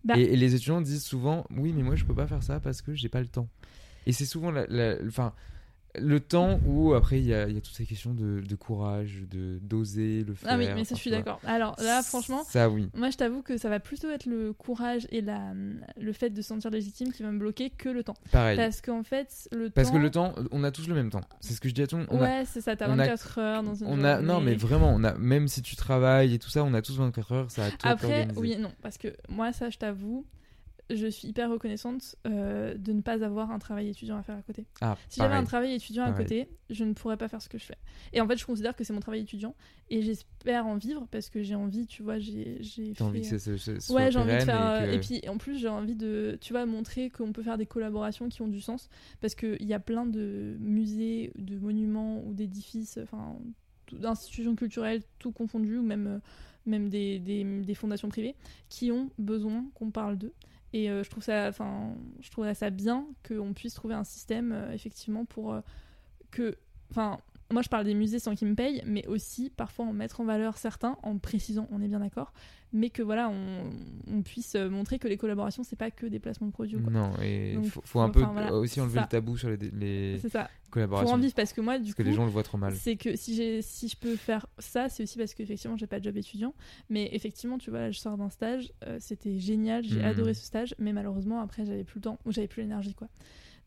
Bah- Et, les étudiants disent souvent, oui, mais moi, je peux pas faire ça parce que j'ai pas le temps. Et c'est souvent, enfin, le temps où après il y a, il y a toutes ces questions de, de courage, de d'oser le faire. Ah oui, mais ça, je suis d'accord. Alors là, franchement, Ça, oui. moi, je t'avoue que ça va plutôt être le courage et la, le fait de se sentir légitime qui va me bloquer que le temps. Pareil. Parce qu'en fait, le Parce temps. que le temps, on a tous le même temps. C'est ce que je dis à tout le monde. On Ouais, c'est ça, t'as on a- 24 heures dans une on a, non, mais vraiment, on a, même si tu travailles et tout ça, on a tous 24 heures, ça a tout Après, organisé. oui non, parce que moi, ça, je t'avoue, je suis hyper reconnaissante euh, de ne pas avoir un travail étudiant à faire à côté. Ah, Si j'avais un travail étudiant à côté, je ne pourrais pas faire ce que je fais. Et en fait, je considère que c'est mon travail étudiant et j'espère en vivre parce que j'ai envie, tu vois, j'ai T'as envie que fait- ça se- se- soit Ouais, j'ai envie de faire. euh, et, puis, en plus, j'ai envie de, tu vois, montrer qu'on peut faire des collaborations qui ont du sens. Parce qu'il y a plein de musées, de monuments ou d'édifices, enfin, d'institutions culturelles, tout confondu, ou même, euh, même des, des, des fondations privées, qui ont besoin qu'on parle d'eux. Et euh, je trouve ça, enfin, je trouve ça bien qu'on puisse trouver un système, euh, effectivement, pour euh, que, enfin, moi je parle des musées sans qu'ils me payent, mais aussi parfois en mettre en valeur certains, en précisant, on est bien d'accord, mais que voilà, on, on puisse euh, montrer que les collaborations, c'est pas que des placements de produits. quoi. Non, et Donc, faut, faut un peu enfin, voilà, aussi enlever ça. le tabou sur les, les C'est ça. Pour collaborations. en vivre, parce que moi, du parce coup, que les gens le voient trop mal. c'est que si, je peux faire ça, c'est aussi parce qu'effectivement, j'ai pas de job étudiant. Mais effectivement, tu vois, là, je sors d'un stage, euh, c'était génial, j'ai Mhm. adoré ce stage, mais malheureusement, après, j'avais plus le temps, ou j'avais plus l'énergie, quoi.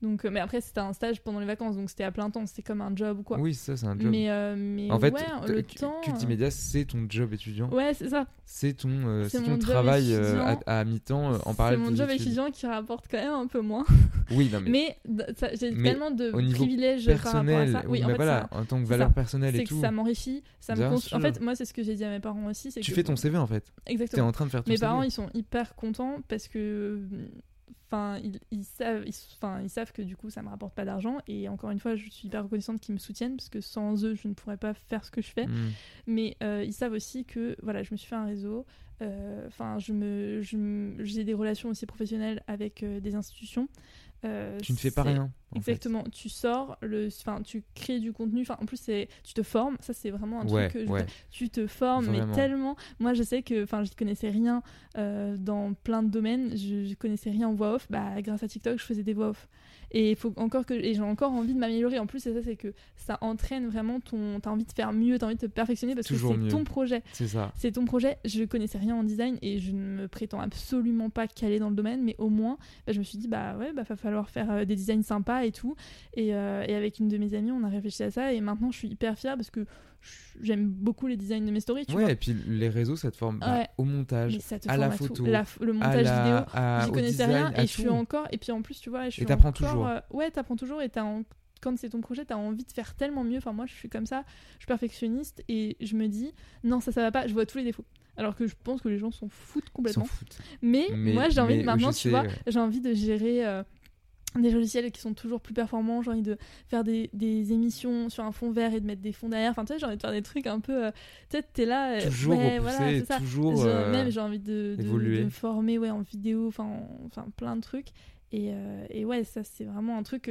Donc, euh, mais après, c'était un stage pendant les vacances, donc c'était à plein temps, c'était comme un job ou quoi. Oui, ça, c'est un job. Mais, euh, mais en fait, ouais, le temps. Cultimédia, c'est ton job étudiant. euh, Ouais, c'est ça. C'est ton, euh, C'est c'est ton travail euh, à, à mi-temps euh, en c'est parallèle de mon tes job étudiant qui rapporte quand même un peu moins. Oui, non, mais, Mais, ça- j'ai Mais tellement de privilèges par rapport à personnel, ça. Oui, mais en fait, voilà, ça- en tant que c'est valeur ça. personnelle c'est et que tout. ça m'enrichit. Ça me En fait, moi, c'est ce que j'ai dit à mes parents aussi. c'est Tu que- fais ton CV en fait. T'es Exactement. en train de faire ton Mes CV. parents, ils sont hyper contents parce que, enfin, ils, ils savent, ils, enfin, ils savent que du coup, ça me rapporte pas d'argent. Et encore une fois, je suis hyper reconnaissante qu'ils me soutiennent parce que sans eux, je ne pourrais pas faire ce que je fais. Mm. Mais euh, ils savent aussi que, voilà, je me suis fait un réseau. Euh, enfin, je me, j'ai des relations aussi professionnelles avec euh, des institutions. Euh, Tu ne fais pas rien. fait. Exactement, tu sors, le, enfin, tu crées du contenu. Enfin, en plus, c'est, tu te formes. Ça, c'est vraiment un Ouais, truc que je- ouais. tu te formes, Vraiment. mais tellement. Moi, je sais que, enfin, je connaissais rien euh, dans plein de domaines. Je, je connaissais rien en voix off. Bah, grâce à TikTok, je faisais des voix off. Et faut encore que, et j'ai encore envie de m'améliorer. En plus, c'est ça, c'est que ça entraîne vraiment ton. T'as envie de faire mieux, t'as envie de te perfectionner parce Toujours que c'est ton projet. C'est ça. C'est ton projet. Je connaissais rien en design et je ne me prétends absolument pas calée dans le domaine, mais au moins, bah, je me suis dit, bah ouais, bah va falloir faire euh, des designs sympas et tout. Et, euh, et avec une de mes amies, on a réfléchi à ça et maintenant, je suis hyper fière parce que j'aime beaucoup les designs de mes stories, tu Ouais, vois. et puis les réseaux, ça te forme bah, Ouais. au montage, Mais ça te à forme la à photo, La le montage la, vidéo. J'y connaissais design, rien et je suis encore. Et puis en plus, tu vois, je suis t'apprends encore, toujours. euh, ouais, t'apprends toujours et t'as en- quand c'est ton projet, t'as envie de faire tellement mieux. Enfin, moi, je suis comme ça, je suis perfectionniste et je me dis, non, ça, ça va pas, je vois tous les défauts. Alors que je pense que les gens s'en foutent complètement. foutent. Mais, Mais- moi, j'ai envie mais de maintenant, tu sais, vois, ouais. j'ai envie de gérer euh, des logiciels qui sont toujours plus performants. J'ai envie de faire des, des émissions sur un fond vert et de mettre des fonds derrière. Enfin, tu sais, j'ai envie de faire des trucs un peu. euh, sais, t'es là. euh, Toujours ouais, repousser, voilà, toujours. Je- euh, même j'ai envie de, de, de me former ouais, en vidéo, enfin, en- enfin plein de trucs. Et, euh, et ouais, ça c'est vraiment un truc.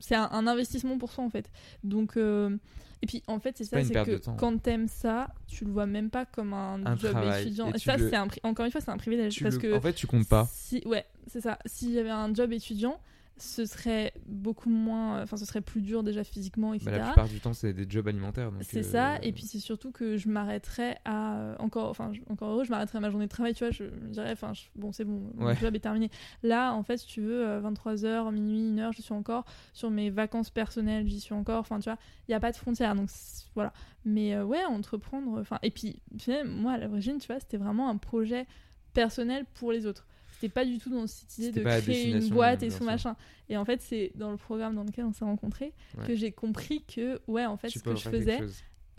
C'est un, un investissement pour soi en fait. Donc, euh, et puis en fait, c'est ça, c'est que quand t'aimes ça, tu le vois même pas comme un, Un job travail. étudiant. Et Et, tu ça, le- c'est un, encore une fois, c'est un privilège tu parce le- que En fait, tu comptes pas. si, ouais, c'est ça. Si j'avais un job étudiant, ce serait beaucoup moins. Enfin, ce serait plus dur déjà physiquement, etc. Bah, la plupart du temps, c'est des jobs alimentaires. C'est euh, ça, et puis c'est surtout que je m'arrêterais à euh, encore, enfin je- encore heureux, je m'arrêterais à ma journée de travail, tu vois, je dirais, enfin je- bon c'est bon, mon Ouais. job est terminé. Là, en fait, si tu veux, 23h, minuit, 1h, je suis encore sur mes vacances personnelles, j'y suis encore, enfin tu vois, il n'y a pas de frontières, donc voilà. Mais euh, ouais, entreprendre, enfin, et puis moi à l'origine, tu vois, c'était vraiment un projet personnel pour les autres. C'était pas du tout dans cette idée de à créer une boîte et sûr. machin. Et en fait, c'est dans le programme dans lequel on s'est rencontrés Ouais. que j'ai compris que, ouais, en fait, tu ce que je faisais,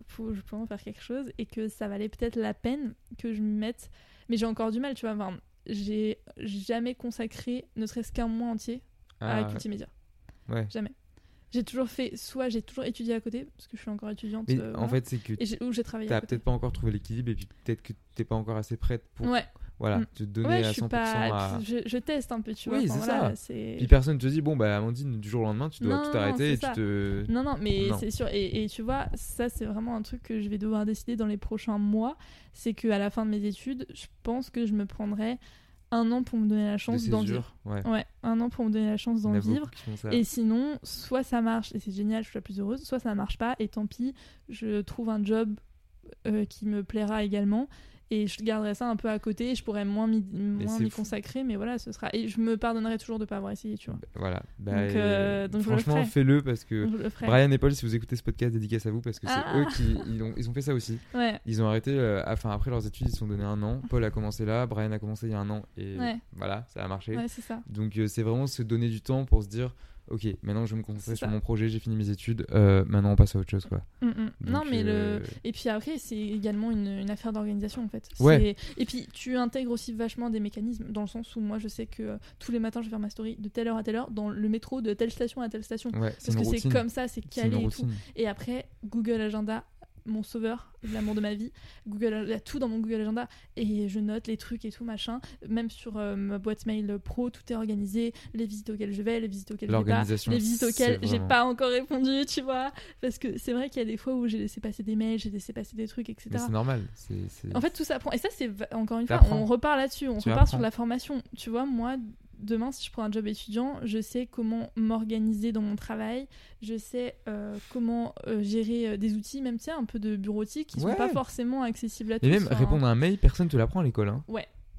faut, je peux en faire quelque chose et que ça valait peut-être la peine que je me mette. Mais j'ai encore du mal, tu vois. Enfin, j'ai jamais consacré ne serait-ce qu'un mois entier à Ah, Cultimédia. ouais. Jamais. J'ai toujours fait, soit j'ai toujours étudié à côté, parce que je suis encore étudiante. Mais euh, en voilà, fait, c'est que et j'ai- ou j'ai travaillé à t'as peut-être pas encore trouvé l'équilibre et puis peut-être que t'es pas encore assez prête pour Ouais, voilà, Mm. te donner ouais, à suis 100% pas. à. Je, je teste un peu, tu Oui, vois. enfin, c'est voilà, ça. Puis personne te dit, bon, bah Amandine, du jour au lendemain, tu dois Non, tout arrêter et tu te. Non, non, mais c'est sûr. Et, et tu vois, ça, c'est vraiment un truc que je vais devoir décider dans les prochains mois. C'est qu'à la fin de mes études, je pense que je me prendrai un an pour me donner la chance d'en vivre. Ouais. Ouais, un an pour me donner la chance d'en vivre. Et sinon, soit ça marche et c'est génial, je suis la plus heureuse, soit ça marche pas et tant pis, je trouve un job euh, qui me plaira également et je garderai ça un peu à côté, je pourrais moins m'y consacrer, mais voilà, ce sera. Et je me pardonnerai toujours de pas avoir essayé, tu vois. Voilà. Bah, Donc, euh, donc le franchement, fais-le parce que. Brian et Paul, si vous écoutez ce podcast, dédicace à vous parce que c'est Ah. eux qui ils ont, ils ont fait ça aussi. Ouais, Ils ont arrêté, euh, enfin après leurs études, ils se sont donné un an. Paul a commencé là, Brian a commencé il y a un an et Ouais. voilà, ça a marché. ouais, c'est ça. Donc euh, c'est vraiment se donner du temps pour se dire, ok, maintenant je vais me concentrer sur mon projet, j'ai fini mes études, euh, maintenant on passe à autre chose quoi. Mm, mm. non, mais euh, le. Et puis après, c'est également une, une affaire d'organisation en fait. Ouais. Et puis tu intègres aussi vachement des mécanismes, dans le sens où moi je sais que euh, tous les matins je vais faire ma story de telle heure à telle heure, dans le métro de telle station à telle station. Ouais, Parce que c'est comme ça, c'est calé et tout. Et après, Google Agenda, mon sauveur, l'amour de ma vie. Google, il y a tout dans mon Google Agenda et je note les trucs et tout machin. Même sur euh, ma boîte mail pro, tout est organisé. Les visites auxquelles je vais, les visites auxquelles je vais pas. Les visites auxquelles j'ai pas encore répondu, tu vois. Parce que c'est vrai qu'il y a des fois où j'ai laissé passer des mails, j'ai laissé passer des trucs, etc. C'est normal. c'est c'est- En fait, tout s'apprend. Et ça, c'est encore une fois, on repart là-dessus. On Tu repart apprends. sur la formation. Tu vois, moi, demain, si je prends un job étudiant, je sais comment m'organiser dans mon travail. Je sais euh, comment euh, gérer euh, des outils, même, tu sais, un peu de bureautique, qui Ouais. sont pas forcément accessibles à tous. Et même répondre à un mail, personne te l'apprend à l'école. Hein.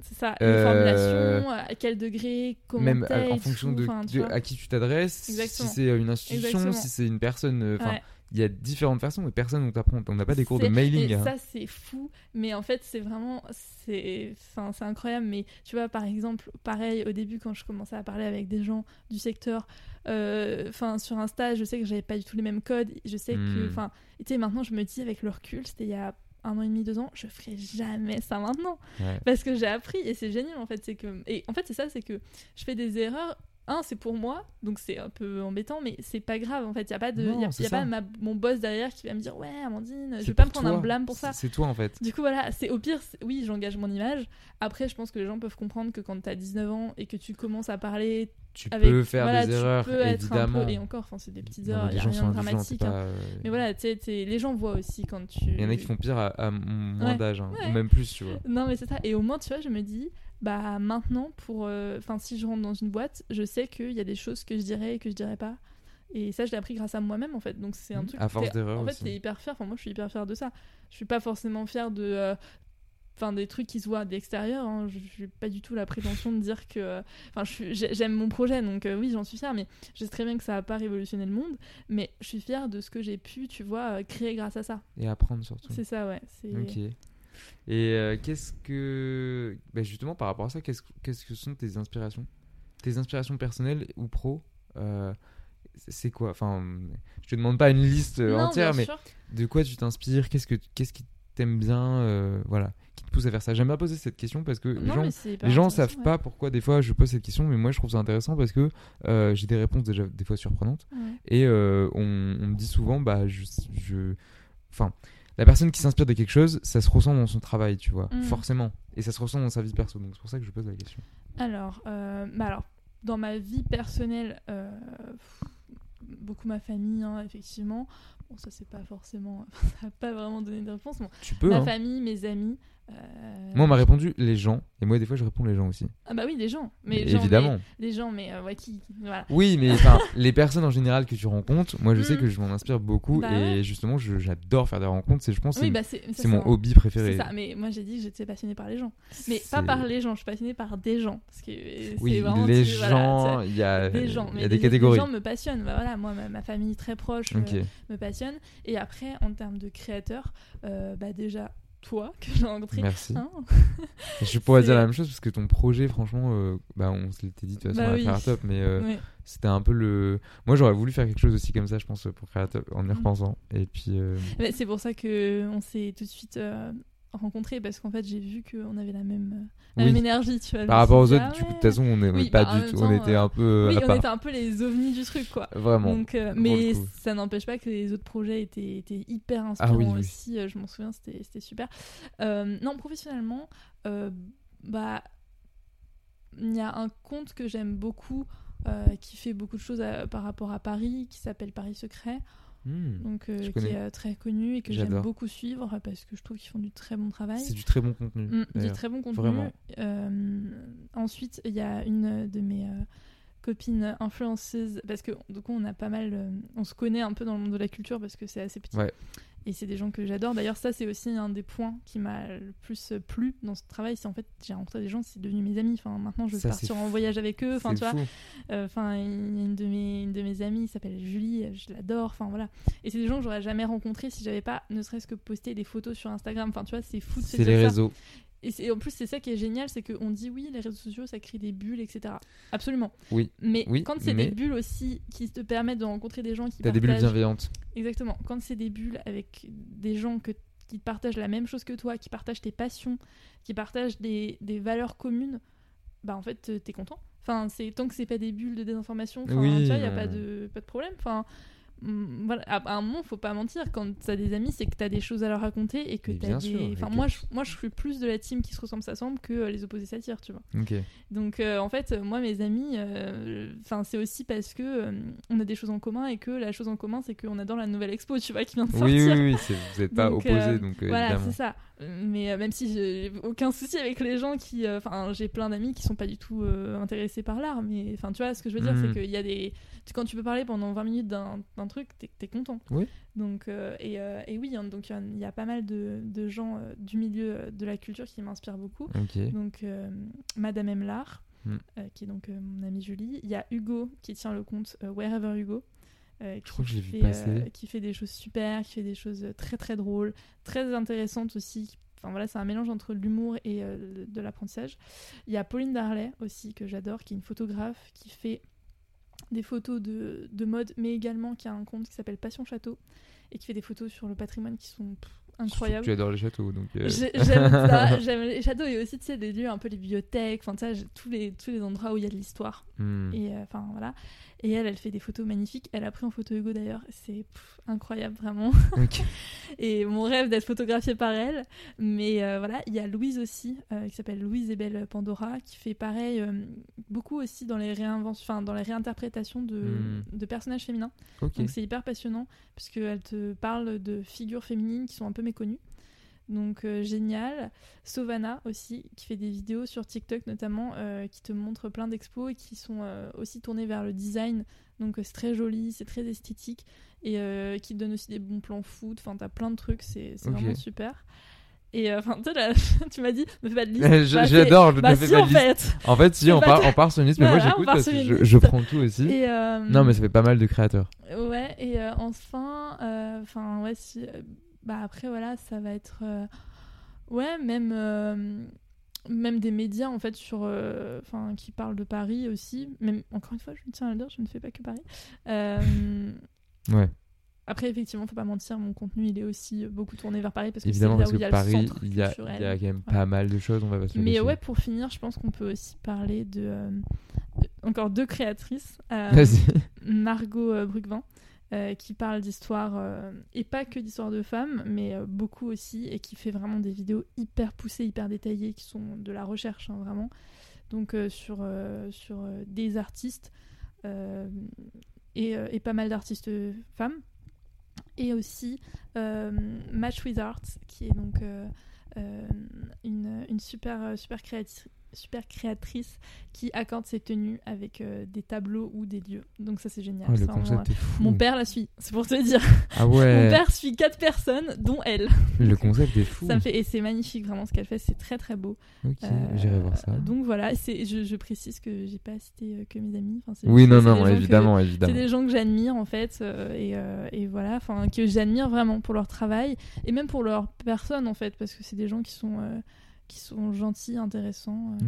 C'est ça. Euh, Les formulations, à quel degré, comment Même en fonction tout, de, à qui tu t'adresses, si c'est une institution, Exactement. si c'est une personne. euh, Enfin, Ouais. Il y a différentes façons et personne ne t'apprend. On n'a pas des cours de mailing. Et hein. ça, c'est fou. Mais en fait, c'est vraiment. C'est enfin, incroyable. Mais tu vois, par exemple, pareil, au début, quand je commençais à parler avec des gens du secteur, euh, sur un stage, je sais que j'avais pas du tout les mêmes codes. Je sais que. Hmm. Enfin, tu sais, maintenant, je me dis, avec le recul, c'était il y a un an et demi, deux ans, je ferai jamais ça maintenant. Ouais. Parce que j'ai appris et c'est génial en fait. C'est que. Et en fait, c'est ça, c'est que je fais des erreurs un, c'est pour moi, donc c'est un peu embêtant, mais c'est pas grave en fait. Il y a pas de, Non, y a, y pas ma- mon boss derrière qui va me dire ouais Amandine, je vais pas me prendre un blâme pour ça. C'est toi en fait. Du coup voilà, c'est au pire, oui j'engage mon image. Après je pense que les gens peuvent comprendre que quand t'as 19 ans et que tu commences à parler Tu avec, peux faire voilà, des tu erreurs, peux être un évidemment. peu et encore, c'est des petites erreurs, les y a rien de dramatique. hein. pas, euh, Mais voilà, tu sais, t'es- les gens voient aussi quand tu. Il y en a qui font pire à, à moins Ouais. d'âge, hein, Ouais. ou même plus, tu vois. Non, mais c'est ça. Et au moins, tu vois, je me dis, bah maintenant, pour. euh, Enfin, si je rentre dans une boîte, je sais qu'il y a des choses que je dirais et que je dirais pas. Et ça, je l'ai appris grâce à moi-même, en fait. Donc, c'est un Mhm. truc. À force d'erreurs En fait, t'es hyper fier. Enfin, moi, je suis hyper fier de ça. Je suis pas forcément fier de. euh, Enfin, des trucs qui se voient d'extérieur. hein. Je suis pas du tout la prétention de dire que. Enfin, j'aime mon projet, donc euh, oui, j'en suis fière. Mais je sais très bien que ça a pas révolutionné le monde. Mais je suis fière de ce que j'ai pu, tu vois, créer grâce à ça. Et apprendre surtout. C'est ça, ouais. C'est. Ok. Et euh, qu'est-ce que. bah, justement, par rapport à ça, qu'est-ce qu'est-ce que sont tes inspirations? Tes inspirations personnelles ou pro euh, C'est quoi? Enfin, je te demande pas une liste euh, Non, entière, mais sûr. de quoi tu t'inspires? Qu'est-ce que qu'est-ce qui t'aime bien euh, Voilà, qui te pousse à faire ça? J'aime bien poser cette question parce que les Non, gens, les gens savent ouais. pas pourquoi des fois je pose cette question, mais moi je trouve ça intéressant parce que j'ai des réponses déjà des fois surprenantes. Ouais. Et on, on me dit souvent, bah, je, je- enfin, la personne qui s'inspire de quelque chose, ça se ressent dans son travail, tu vois, Mm. forcément. Et ça se ressent dans sa vie perso. Donc c'est pour ça que je pose la question. Alors, euh, bah alors, dans ma vie personnelle, euh, beaucoup ma famille, hein, effectivement. Bon, ça c'est pas forcément, ça n'a pas vraiment donné de réponse. Bon, Tu peux. ma hein. famille, mes amis. Euh, Moi, on m'a répondu les gens. Et moi, des fois, je réponds les gens aussi. Ah bah oui, des gens. Mais Mais évidemment. Les, les gens, mais euh, ouais, qui, voilà. Oui, mais les personnes en général que tu rencontres, moi, je sais Mm. que je m'en inspire beaucoup. Bah et ouais. justement, j'adore faire des rencontres. C'est, je pense, Oui, c'est, bah c'est mon hobby préféré. C'est ça, mais moi j'ai dit que j'étais passionnée par les gens. Mais pas par les gens, je suis passionnée par des gens. Parce que c'est Oui, vraiment, les tu- gens, il y a, des gens. il y Mais a des les- catégories. Les gens me passionnent. Bah voilà, moi, ma, ma famille très proche euh, me passionne. Et après, en termes de créateur, euh, bah déjà, toi, que j'ai rencontré. Merci. Hein Je pourrais dire la même chose parce que ton projet, franchement, euh, bah, on se l'était dit de toute façon Bah à oui. Créatop, mais euh, c'était un peu le. Moi, j'aurais voulu faire quelque chose aussi comme ça, je pense, pour Créatop, en y Mm. repensant. Et puis, euh, Mais C'est pour ça que on s'est tout de suite euh, rencontrés parce qu'en fait, j'ai vu qu'on avait la même, euh, la Oui. même énergie. Tu vois, par rapport aux dit, autres, ah du coup, de toute façon, on n'est Oui, pas bah, du tout. temps, on était euh, un peu Oui, à on était un peu les ovnis du truc, quoi. Vraiment. Donc, euh, mais ça n'empêche pas que les autres projets étaient, étaient hyper Ah inspirants oui. aussi. euh, Je m'en souviens, c'était super. Euh, non, professionnellement, euh, bah, il y a un compte que j'aime beaucoup euh, qui fait beaucoup de choses à- par rapport à Paris, qui s'appelle Paris Secret, Hmm. donc euh, qui est euh, très connu et que j'aime beaucoup suivre parce que je trouve qu'ils font du très bon travail. C'est du très bon contenu. Mm, du très bon contenu. Vraiment. Euh, ensuite, il y a une de mes copines influenceuses, parce que du coup, on a pas mal. on se connaît un peu dans le monde de la culture parce que c'est assez petit. Ouais. Et c'est des gens que j'adore. D'ailleurs, ça, c'est aussi un des points qui m'a le plus plu dans ce travail. C'est en fait, j'ai rencontré des gens, c'est devenu mes amis. Enfin, maintenant, je Ça, partir en voyage avec eux. Enfin, tu vois. fou. Euh, Enfin, une de mes, une de mes amies s'appelle Julie, je l'adore. Enfin voilà. Et c'est des gens que j'aurais jamais rencontrés si j'avais pas, ne serait-ce que posté des photos sur Instagram. Enfin, tu vois, c'est fou de C'est les réseaux. Et, en plus, c'est ça qui est génial, c'est qu'on dit oui, les réseaux sociaux, ça crée des bulles, etc. Absolument. Oui. Mais Oui, quand c'est mais- des bulles aussi qui te permettent de rencontrer des gens qui T'as des bulles bienveillantes. Exactement. Quand c'est des bulles avec des gens que, qui partagent la même chose que toi, qui partagent tes passions, qui partagent des, des valeurs communes, bah en fait, t'es content. Enfin, c'est tant que c'est pas des bulles de désinformation, enfin, Oui, tu vois, y a non. pas de pas de problème. Enfin, voilà. À, un moment, faut pas mentir. Quand t'as des amis, c'est que t'as des choses à leur raconter et que t'as des. sûr, Enfin, moi, je, moi, je suis plus de la team qui se ressemble s'assemble que euh, les opposés s'attirent, tu vois. Donc euh, en fait, moi mes amis, euh, c'est aussi parce que euh, on a des choses en commun et que la chose en commun c'est qu'on adore la nouvelle expo, tu vois, qui vient de sortir. Oui, oui, oui, c'est- vous n'êtes pas opposés, euh, donc euh, Voilà, c'est ça. Euh, Mais euh, même si j'ai aucun souci avec les gens qui, euh, enfin, j'ai plein d'amis qui sont pas du tout euh, intéressés par l'art, mais enfin, tu vois, ce que je veux dire, Mm. c'est qu'il y a des, quand tu peux parler pendant 20 minutes d'un truc, t'es es content. Oui. Donc euh, et, euh, et oui, hein, donc il y a- il y, a pas mal de, de gens euh, du milieu de la culture qui m'inspirent beaucoup. Donc Madame Emlar, Mm. qui est donc mon amie Julie. Il y a Hugo qui tient le compte Wherever Hugo. euh, qui crois que je l'ai vu fait, passer. euh, qui fait des choses super, qui fait des choses très très drôles, très intéressantes aussi. Enfin voilà, c'est un mélange entre l'humour et euh, de l'apprentissage. Il y a Pauline Darley aussi que j'adore, qui est une photographe qui fait des photos de, de mode, mais également qui a un compte qui s'appelle Passion Château et qui fait des photos sur le patrimoine qui sont incroyable. Tu adores les châteaux, donc. euh, J'ai- J'aime ça, j'aime les châteaux et aussi tu sais des lieux un peu les bibliothèques, enfin tu sais tous les tous les endroits où il y a de l'histoire hmm. et euh, enfin voilà. Et elle elle fait des photos magnifiques, elle a pris en photo Hugo d'ailleurs, c'est incroyable vraiment. Et mon rêve d'être photographiée par elle, mais euh, voilà, il y a Louise aussi qui s'appelle Louise et Belle Pandora qui fait pareil beaucoup aussi dans les réinventions dans les réinterprétations de, Hmm. de personnages féminins. Donc c'est hyper passionnant parce qu'elle te parle de figures féminines qui sont un peu méconnues. Donc euh, génial. Sovana aussi, qui fait des vidéos sur TikTok notamment, euh, qui te montre plein d'expos et qui sont euh, aussi tournées vers le design. Donc c'est très joli, c'est très esthétique et qui te donne aussi des bons plans foot. Enfin, t'as plein de trucs, c'est c'est Ok. vraiment super. Et enfin, tu m'as dit, me fais pas de liste. Je- Bah, J'adore, je Bah ne fais si, pas de liste. fait. En fait, si, on part, on part sur une liste, mais moi Voilà, j'écoute parce que je, je prends tout aussi. Et, Non, mais ça fait pas mal de créateurs. Ouais, et enfin, enfin, ouais, si, bah après, voilà, ça va être, euh, ouais, même, euh, même des médias, en fait, sur, euh, enfin, qui parlent de Paris aussi, même, encore une fois, je me tiens à le dire, je ne fais pas que Paris. Ouais, après, effectivement, faut pas mentir, mon contenu, il est aussi beaucoup tourné vers Paris, parce que évidemment, là parce où il y que a Paris, le centre il y a, culturel. il y a quand même pas mal de choses, on va pas se le Mais ouais, pour finir, je pense qu'on peut aussi parler de, euh, encore deux créatrices. euh. Margot Brugvin, euh, qui parle d'histoire, euh, et pas que d'histoire de femmes, mais euh, beaucoup aussi, et qui fait vraiment des vidéos hyper poussées, hyper détaillées, qui sont de la recherche, hein, vraiment. Donc sur, sur des artistes, et, et pas mal d'artistes femmes. Et aussi Match with Art, qui est donc une, une super, super, créati- super créatrice qui accorde ses tenues avec euh, des tableaux ou des lieux. Donc ça c'est génial. Ça, le vraiment, concept est fou. euh, mon père la suit, c'est pour te dire. Ah Mon père suit quatre personnes, dont elle. le concept est fou. Ça fait et c'est magnifique vraiment ce qu'elle fait, c'est très très beau. Ok, Euh, j'irai voir ça. Donc voilà, c'est je, je précise que j'ai pas cité que mes amis. Enfin, Oui, non, non, que- évidemment, c'est évidemment. des gens que j'admire en fait et, et voilà, enfin que j'admire vraiment pour leur travail et même pour leur personne en fait parce que c'est des gens qui sont qui sont gentils, intéressants euh,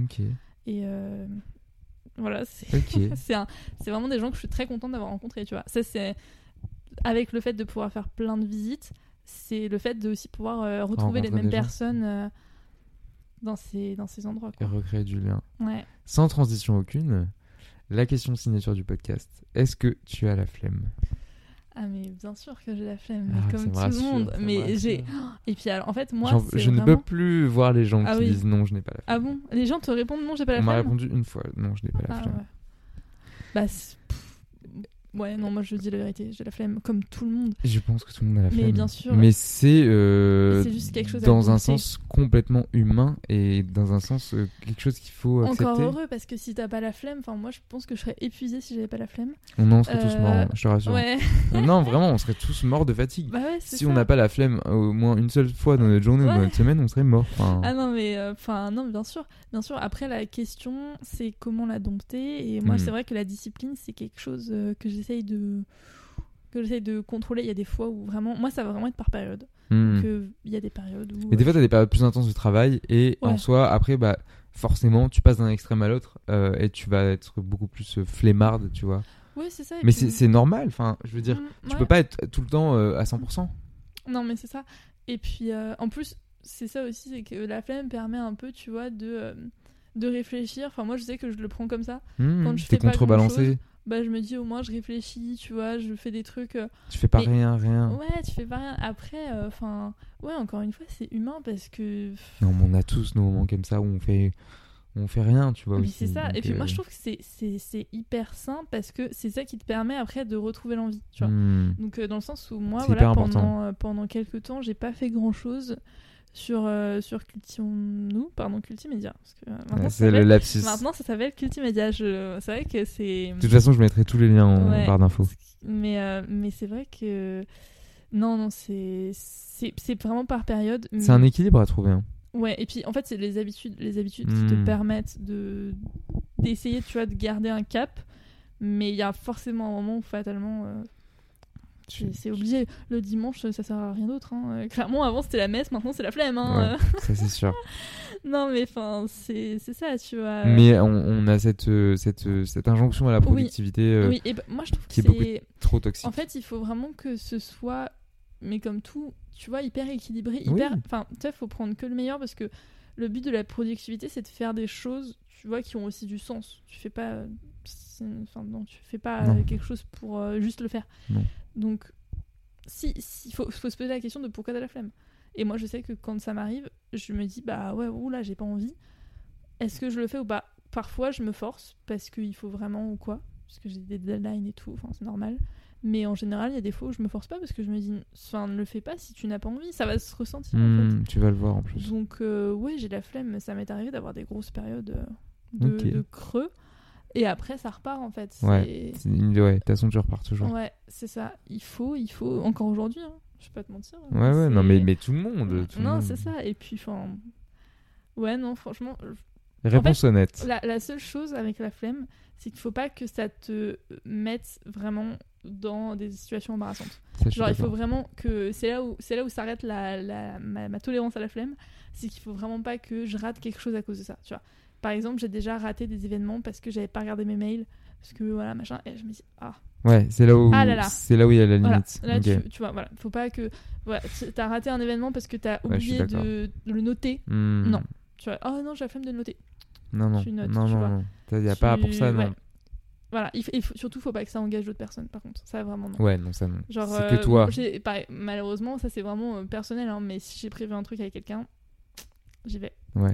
et euh, voilà, c'est ok. c'est un- c'est vraiment des gens que je suis très contente d'avoir rencontrés, tu vois. Ça c'est avec le fait de pouvoir faire plein de visites, c'est le fait de aussi pouvoir euh, retrouver les mêmes personnes euh, dans ces dans ces endroits. Et recréer du lien. Ouais. Sans transition aucune, la question signature du podcast. Est-ce que tu as la flemme? Ah mais bien sûr que j'ai la flemme, Ah, comme tout rassure, le monde. Mais j'ai et puis alors en fait moi Je ne peux plus voir les gens Ah qui oui. disent non, je n'ai pas la Ah flemme. bon? Les gens te répondent non, j'ai pas la On m'a flemme? répondu une fois, non, je n'ai pas la Ah flemme. ouais. Bah ouais non moi je dis la vérité, j'ai la flemme comme tout le monde. Je pense que tout le monde a la Mais flemme. bien sûr. Mais c'est euh, C'est juste quelque chose dans un sens complètement humain et dans un sens euh, quelque chose qu'il faut accepter. Encore heureux parce que si t'as pas la flemme, enfin moi je pense que je serais épuisée si j'avais pas la flemme. On en serait tous Euh, morts, hein, je te rassure. Ouais. non, vraiment, on serait tous morts de fatigue. bah ouais si ça. on n'a pas la flemme euh, au moins une seule fois dans notre journée ou dans notre semaine, on serait mort. Ah non mais enfin non bien sûr bien sûr après la question c'est comment la dompter et moi Hmm. c'est vrai que la discipline c'est quelque chose euh, que j'essaye de que j'essaye de contrôler il y a des fois où vraiment moi ça va vraiment être par période hmm. que il y a des périodes où Mais des euh, fois, t'as des périodes plus intenses de travail et en soi, après, bah, forcément, tu passes d'un extrême à l'autre euh, et tu vas être beaucoup plus flemmarde, tu vois. ouais c'est ça Mais puis- c'est normal, enfin, je veux dire, Mm, tu ouais. peux pas être tout le temps euh, à 100%. non mais c'est ça et puis en plus c'est ça aussi c'est que la flemme permet un peu tu vois de de réfléchir enfin moi je sais que je le prends comme ça Hmm, Quand je T'es fais pas contrebalancé, bah je me dis au moins je réfléchis tu vois je fais des trucs euh, tu fais pas Mais- rien, rien. Ouais, tu fais pas rien. Après, enfin, ouais, encore une fois, c'est humain parce que. Non, mais on a tous nos moments comme ça où on fait, on fait rien, tu vois. Aussi, c'est ça. donc, Et puis moi, euh, je trouve que c'est- hyper sain parce que c'est ça qui te permet après de retrouver l'envie, tu vois. hmm. Donc, euh, dans le sens où moi, voilà, pendant, euh, pendant quelques temps, j'ai pas fait grand chose sur, euh, sur Cultivons-nous, pardon, Cultimédia. Euh, Ouais, c'est le lapsus. maintenant, ça s'appelle Cultimédia. Je... C'est vrai que c'est. De toute façon, je mettrai tous les liens en Ouais. barre d'infos. Mais, euh, mais c'est vrai que. Non, non, c'est vraiment par période. C'est un équilibre à trouver. hein. Ouais, et puis en fait, c'est les habitudes, les habitudes qui te Hmm. permettent de d'essayer, tu vois, de garder un cap. Mais il y a forcément un moment où fatalement, euh, c'est obligé. Le dimanche, ça sert à rien d'autre. hein. Euh, Clairement, avant c'était la messe, maintenant c'est la flemme. Hein. Ça, c'est sûr. non, mais enfin, c'est ça, tu vois. Mais on, on a cette, euh, cette, euh, cette injonction à la productivité euh, oui, et bah, moi je trouve que qui est beaucoup c'est. trop toxique. En fait, il faut vraiment que ce soit mais comme tout, tu vois, hyper équilibré, Oui. hyper. Enfin, tu sais, faut prendre que le meilleur parce que le but de la productivité, c'est de faire des choses, tu vois, qui ont aussi du sens. Tu fais pas. Enfin, non, tu fais pas Non. quelque chose pour euh, juste le faire. Non. Donc, si, si faut, faut se poser la question de pourquoi t'as la flemme. Et moi, je sais que quand ça m'arrive, je me dis, bah ouais, oula, j'ai pas envie. Est-ce que je le fais ou pas? Parfois, je me force parce qu'il faut vraiment ou quoi. Parce que j'ai des deadlines et tout, enfin, c'est normal. Mais en général, il y a des fois où je me force pas parce que je me dis, enfin, ne le fais pas si tu n'as pas envie. Ça va se ressentir en Hmm, tu vas le voir en fait. plus. Donc, euh, ouais, j'ai la flemme. Ça m'est arrivé d'avoir des grosses périodes euh, de creux. Et après, ça repart en fait. Ouais. Une- Ouais, de toute façon, tu repars toujours. Ouais, c'est ça. Il faut, il faut. Encore aujourd'hui, hein. je vais pas te mentir. Ouais, ouais, non, mais, mais tout le monde. tout non, c'est ça. Et puis, enfin. Ouais, non, franchement, Réponse honnête. la, la seule chose avec la flemme, c'est qu'il faut pas que ça te mette vraiment dans des situations embarrassantes. Ça, Genre, il faut vraiment que. C'est là où, c'est là où s'arrête la, la- ma, ma tolérance à la flemme. C'est qu'il faut vraiment pas que je rate quelque chose à cause de ça. Tu vois. Par exemple, j'ai déjà raté des événements parce que j'avais pas regardé mes mails. Parce que voilà, machin. Et je me dis, ah, Ouais, c'est là où Ah là là. c'est là où il y a la Voilà, limite. là tu, tu vois, voilà, faut pas que. Voilà, t'as raté un événement parce que t'as oublié de, de le noter. Hmm. Non. Tu vois, oh non, j'ai la flemme de le noter. Non, non, Tu notes, non, tu non, vois. non. Il n'y a pas pour ça, non. Voilà, il il faut- surtout, faut pas que ça engage d'autres personnes, par contre. Ça, vraiment, non. Ouais, non, ça non. Genre, c'est euh, que toi. j'ai- pareil, malheureusement, ça c'est vraiment euh, personnel, hein, mais si j'ai prévu un truc avec quelqu'un, j'y vais. Ouais.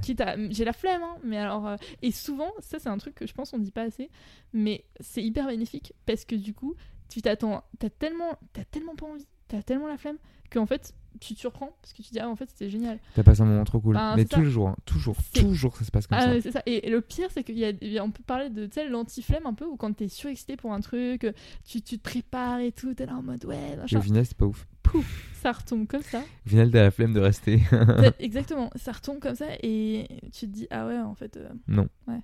J'ai la flemme, hein, mais alors. euh, Et souvent, ça c'est un truc que je pense on dit pas assez, mais c'est hyper bénéfique parce que du coup, tu t'attends. T'as tellement, t'as tellement pas envie, t'as tellement la flemme qu'en fait, tu te surprends parce que tu dis, ah, en fait, c'était génial. T'as passé un moment trop cool. Ben, mais c'est ça. toujours, hein, toujours, ça se passe comme Ah, ça. Et, et le pire, c'est qu'il y a, on peut parler de l'anti-flemme un peu, où quand t'es surexcité pour un truc, euh, tu, tu te prépares et tout, t'es là en mode ouais, machin. au final, c'est pas ouf. Ça retombe comme ça. Au final, t'as la flemme de rester. Exactement, ça retombe comme ça et tu te dis ah ouais, en fait. euh, non. Ouais.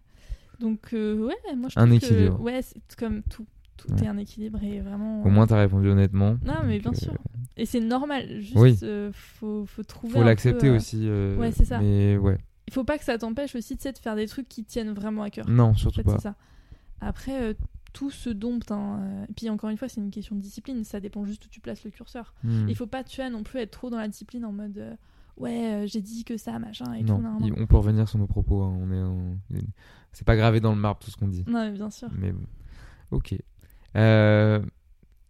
Donc, euh, ouais, moi je Un trouve que- équilibre. ouais, c'est comme tout. Tout Ouais. est un équilibre et vraiment. Au moins, t'as répondu honnêtement. Non, mais bien sûr. euh, Et c'est normal, juste Oui. euh, faut, faut trouver. Faut un l'accepter euh, aussi. euh, ouais, c'est ça. Mais ouais. Il faut pas que ça t'empêche aussi de faire des trucs qui tiennent vraiment à cœur. Non, En surtout fait, pas. ça. Après, euh, tout se dompte. Hein. euh, Et puis encore une fois, c'est une question de discipline. Ça dépend juste où tu places le curseur. Hmm. Il faut pas, tu vois, non plus être trop dans la discipline en mode euh, ouais, euh, j'ai dit que ça, machin et non, tout. Non, on peut revenir sur nos propos. hein, On est, c'est pas gravé dans le marbre tout ce qu'on dit. Non, mais bien sûr. Mais bon. Ok. Euh,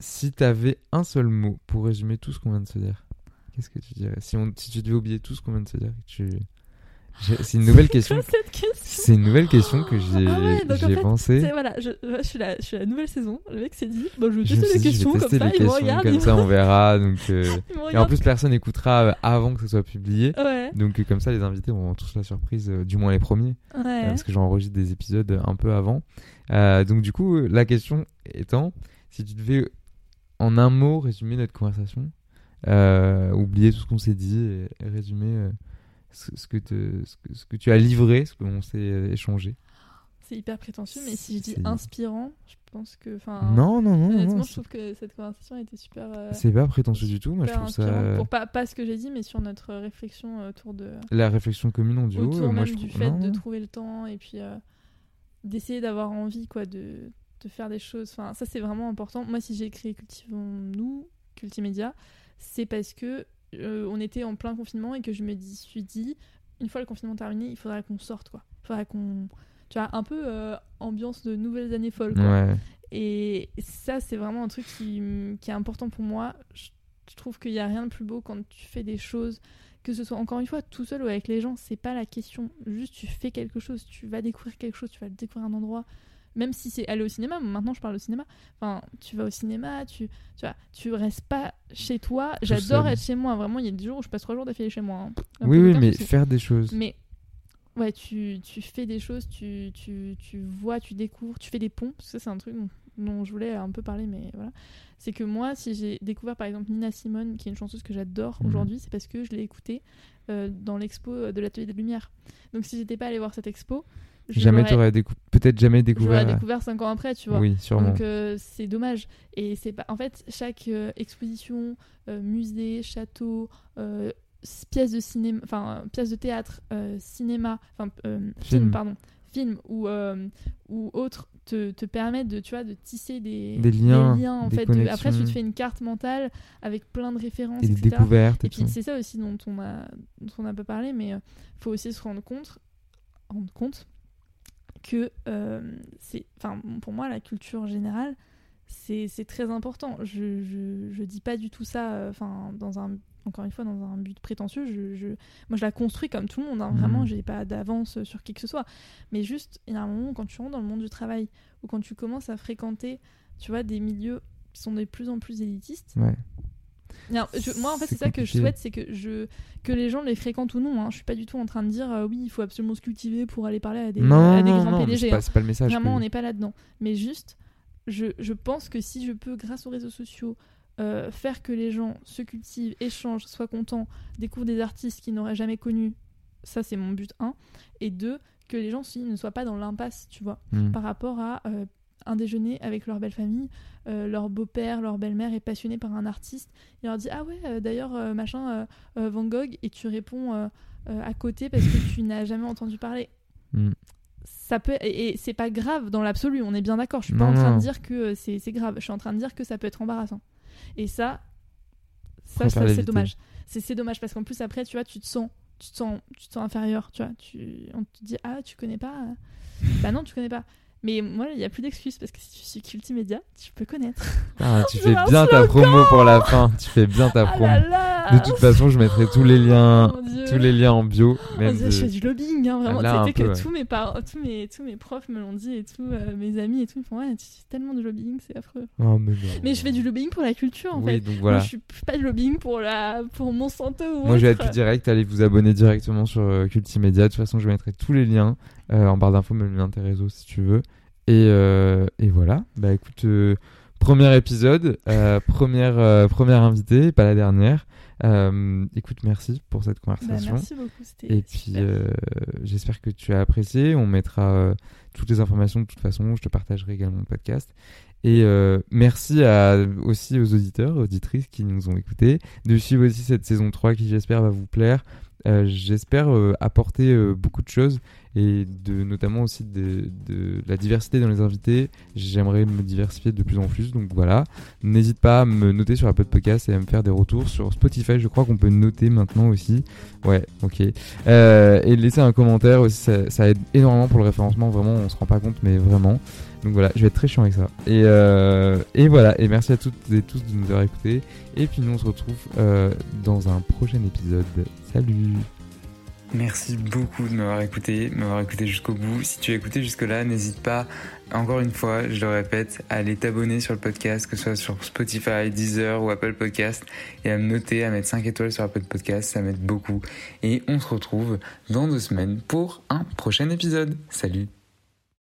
si t'avais un seul mot pour résumer tout ce qu'on vient de se dire, qu'est-ce que tu dirais? Si, on, si tu devais oublier tout ce qu'on vient de se dire, tu... c'est une nouvelle question. C'est une nouvelle question que j'ai Ah ouais, donc en j'ai fait, pensé. C'est- Voilà, je, suis la, je suis la nouvelle saison. Le mec s'est dit, bah, je vais tester les questions comme ça. Il me regarde. comme ça, on verra. Donc, euh, Et en plus, personne n'écoutera euh, avant que ce soit publié. Ouais, Donc, euh, comme ça, les invités vont avoir tous la surprise, euh, du moins les premiers. euh, parce que j'enregistre des épisodes un peu avant. Donc, du coup, la question étant si tu devais, en un mot, résumer notre conversation, oublier tout ce qu'on s'est dit et, résumer ce, ce que te- ce, que, ce que tu as livré, ce qu'on s'est euh, échangé. C'est hyper prétentieux, mais si je dis inspirant, je pense que. Non, non, non, Honnêtement, non. je trouve que cette conversation a été super. euh, C'est pas prétentieux du tout. Moi, je trouve ça. Pour pas, pas ce que j'ai dit, mais sur notre réflexion autour de. La réflexion commune en duo, autour euh, moi même je du trouve. fait non, de trouver le temps et puis euh, d'essayer d'avoir envie quoi de, de faire des choses enfin ça c'est vraiment important moi si j'ai créé Cultivons nous Cultimédia c'est parce que euh, on était en plein confinement et que je me dis, suis dit une fois le confinement terminé il faudrait qu'on sorte quoi il faudrait qu'on tu vois un peu euh, ambiance de nouvelles années folles quoi. Ouais. Et ça, c'est vraiment un truc qui, qui est important pour moi. Je, je trouve qu'il n'y a rien de plus beau quand tu fais des choses, que ce soit encore une fois tout seul ou avec les gens, c'est pas la question. Juste, tu fais quelque chose, tu vas découvrir quelque chose, tu vas découvrir un endroit. Même si c'est aller au cinéma, maintenant je parle au cinéma. Enfin, tu vas au cinéma, tu, tu vois, tu restes pas chez toi. J'adore être chez moi. Vraiment, il y a des jours où je passe trois jours d'affilée chez moi. hein. Oui, oui, mais faire des choses. Mais ouais, tu, tu fais des choses, tu, tu, tu vois, tu découvres, tu fais des ponts. Ça, c'est un truc dont, dont je voulais un peu parler, mais voilà. C'est que moi, si j'ai découvert par exemple Nina Simone, qui est une chanteuse que j'adore Mhm. aujourd'hui, c'est parce que je l'ai écoutée euh, dans l'expo de l'Atelier des Lumières. Donc si j'étais pas allée voir cette expo, Jamais t'aurais décou- peut-être jamais découvert. l'aurais découvert cinq ans après, tu vois. Oui, sûrement. Donc euh, c'est dommage. Et c'est pas. En fait, chaque euh, exposition, euh, musée, château, euh, pièce de cinéma, enfin euh, pièce de théâtre, euh, cinéma, enfin euh, film. Film. pardon, film ou euh, ou autre te, te permettent de, tu vois, de tisser des, Des liens, en des fait. de- après, tu te fais une carte mentale avec plein de références, Et des etc. découvertes. Et Et puis c'est ça aussi dont on a, dont on a pas parlé, mais il faut aussi se rendre compte, rendre compte que euh, c'est, enfin pour moi la culture générale, c'est c'est très important. Je, je, je dis pas du tout ça, euh, enfin dans un encore une fois dans un but prétentieux. Je, je- moi je la construis comme tout le monde. hein. Vraiment, Mhm. j'ai pas d'avance sur qui que ce soit. Mais juste il y a un moment quand tu rentres dans le monde du travail ou quand tu commences à fréquenter, tu vois, des milieux qui sont de plus en plus élitistes. Ouais. Je- moi, en fait, C'est ça que je souhaite, c'est que je que les gens les fréquentent ou non. Hein. Je suis pas du tout en train de dire euh, oui, il faut absolument se cultiver pour aller parler à des, non, à des non, grands non, PDG. c'est pas, hein. c'est pas le message. Vraiment, que- on n'est pas là-dedans. Mais juste, je, je pense que si je peux, grâce aux réseaux sociaux, euh, faire que les gens se cultivent, échangent, soient contents, découvrent des artistes qu'ils n'auraient jamais connus, ça c'est mon but 1. Et deux, que les gens aussi ne soient pas dans l'impasse, tu vois Hmm. par rapport à euh, un déjeuner avec leur belle famille, euh, leur beau-père, leur belle-mère est passionné par un artiste, il leur dit ah ouais euh, d'ailleurs euh, machin Van Gogh et tu réponds à côté parce que tu n'as jamais entendu parler. Hmm. Ça peut et, et c'est pas grave dans l'absolu, on est bien d'accord. Je suis pas Non, en train non. de dire que c'est grave. Je suis en train de dire que ça peut être embarrassant. Et ça, ça, c'est dommage. C'est dommage parce qu'en plus après tu vois tu te sens tu te sens tu te sens inférieur, tu vois. Tu on te dit ah tu connais pas. Bah non tu connais pas. Mais moi, il n'y a plus d'excuses parce que si tu suis Cultimédia, tu peux connaître. Ah, tu fais bien ta promo pour la fin. Tu fais bien ta Ah promo. là là De toute façon, je mettrai tous les liens, Oh tous les liens en bio. On Même de- que je fais du lobbying, hein, vraiment. Là, peu, que ouais. tous, mes par- tous, mes, tous mes profs me l'ont dit et tout, euh, mes amis et tout. Ils font Ouais, tu fais tellement de lobbying, c'est affreux. Oh, mais, je fais du lobbying pour la culture en Oui, fait. donc Moi, voilà. je suis je fais pas du lobbying pour, la... pour Monsanto ou Moi, je vais être plus direct. Allez vous abonner directement sur euh, Cultimédia. De toute façon, je mettrai tous les liens euh, en barre d'infos, même le lien de tes réseaux si tu veux. Et, euh, et voilà. Bah écoute, premier épisode, première, première invitée, pas la dernière. Euh, écoute, merci pour cette Bah, conversation. merci beaucoup, c'était Et puis, euh, j'espère que tu as apprécié. On mettra euh, toutes les informations de toute façon. Je te partagerai également le podcast. Et euh, merci à, aussi aux auditeurs, auditrices qui nous ont écoutés, de suivre aussi cette saison 3 qui, j'espère, va vous plaire. Euh, j'espère euh, apporter euh, beaucoup de choses et de, notamment aussi de, la diversité dans les invités. J'aimerais me diversifier de plus en plus. Donc voilà. N'hésite pas à me noter sur Apple Podcast et à me faire des retours sur Spotify. Je crois qu'on peut noter maintenant aussi. Ouais, ok. Euh, et laisser un commentaire aussi, ça, ça aide énormément pour le référencement. Vraiment, on se rend pas compte, mais vraiment. Donc voilà, je vais être très chiant avec ça. Et, euh, et voilà, et merci à toutes et tous de nous avoir écoutés. Et puis nous, on se retrouve euh, dans un prochain épisode. Salut Merci beaucoup de m'avoir écouté, m'avoir écouté jusqu'au bout. Si tu as écouté jusque-là, n'hésite pas, encore une fois, je le répète, à aller t'abonner sur le podcast, que ce soit sur Spotify, Deezer ou Apple Podcast, et à me noter, à mettre 5 étoiles sur Apple Podcast, ça m'aide beaucoup. Et on se retrouve dans deux semaines pour un prochain épisode. Salut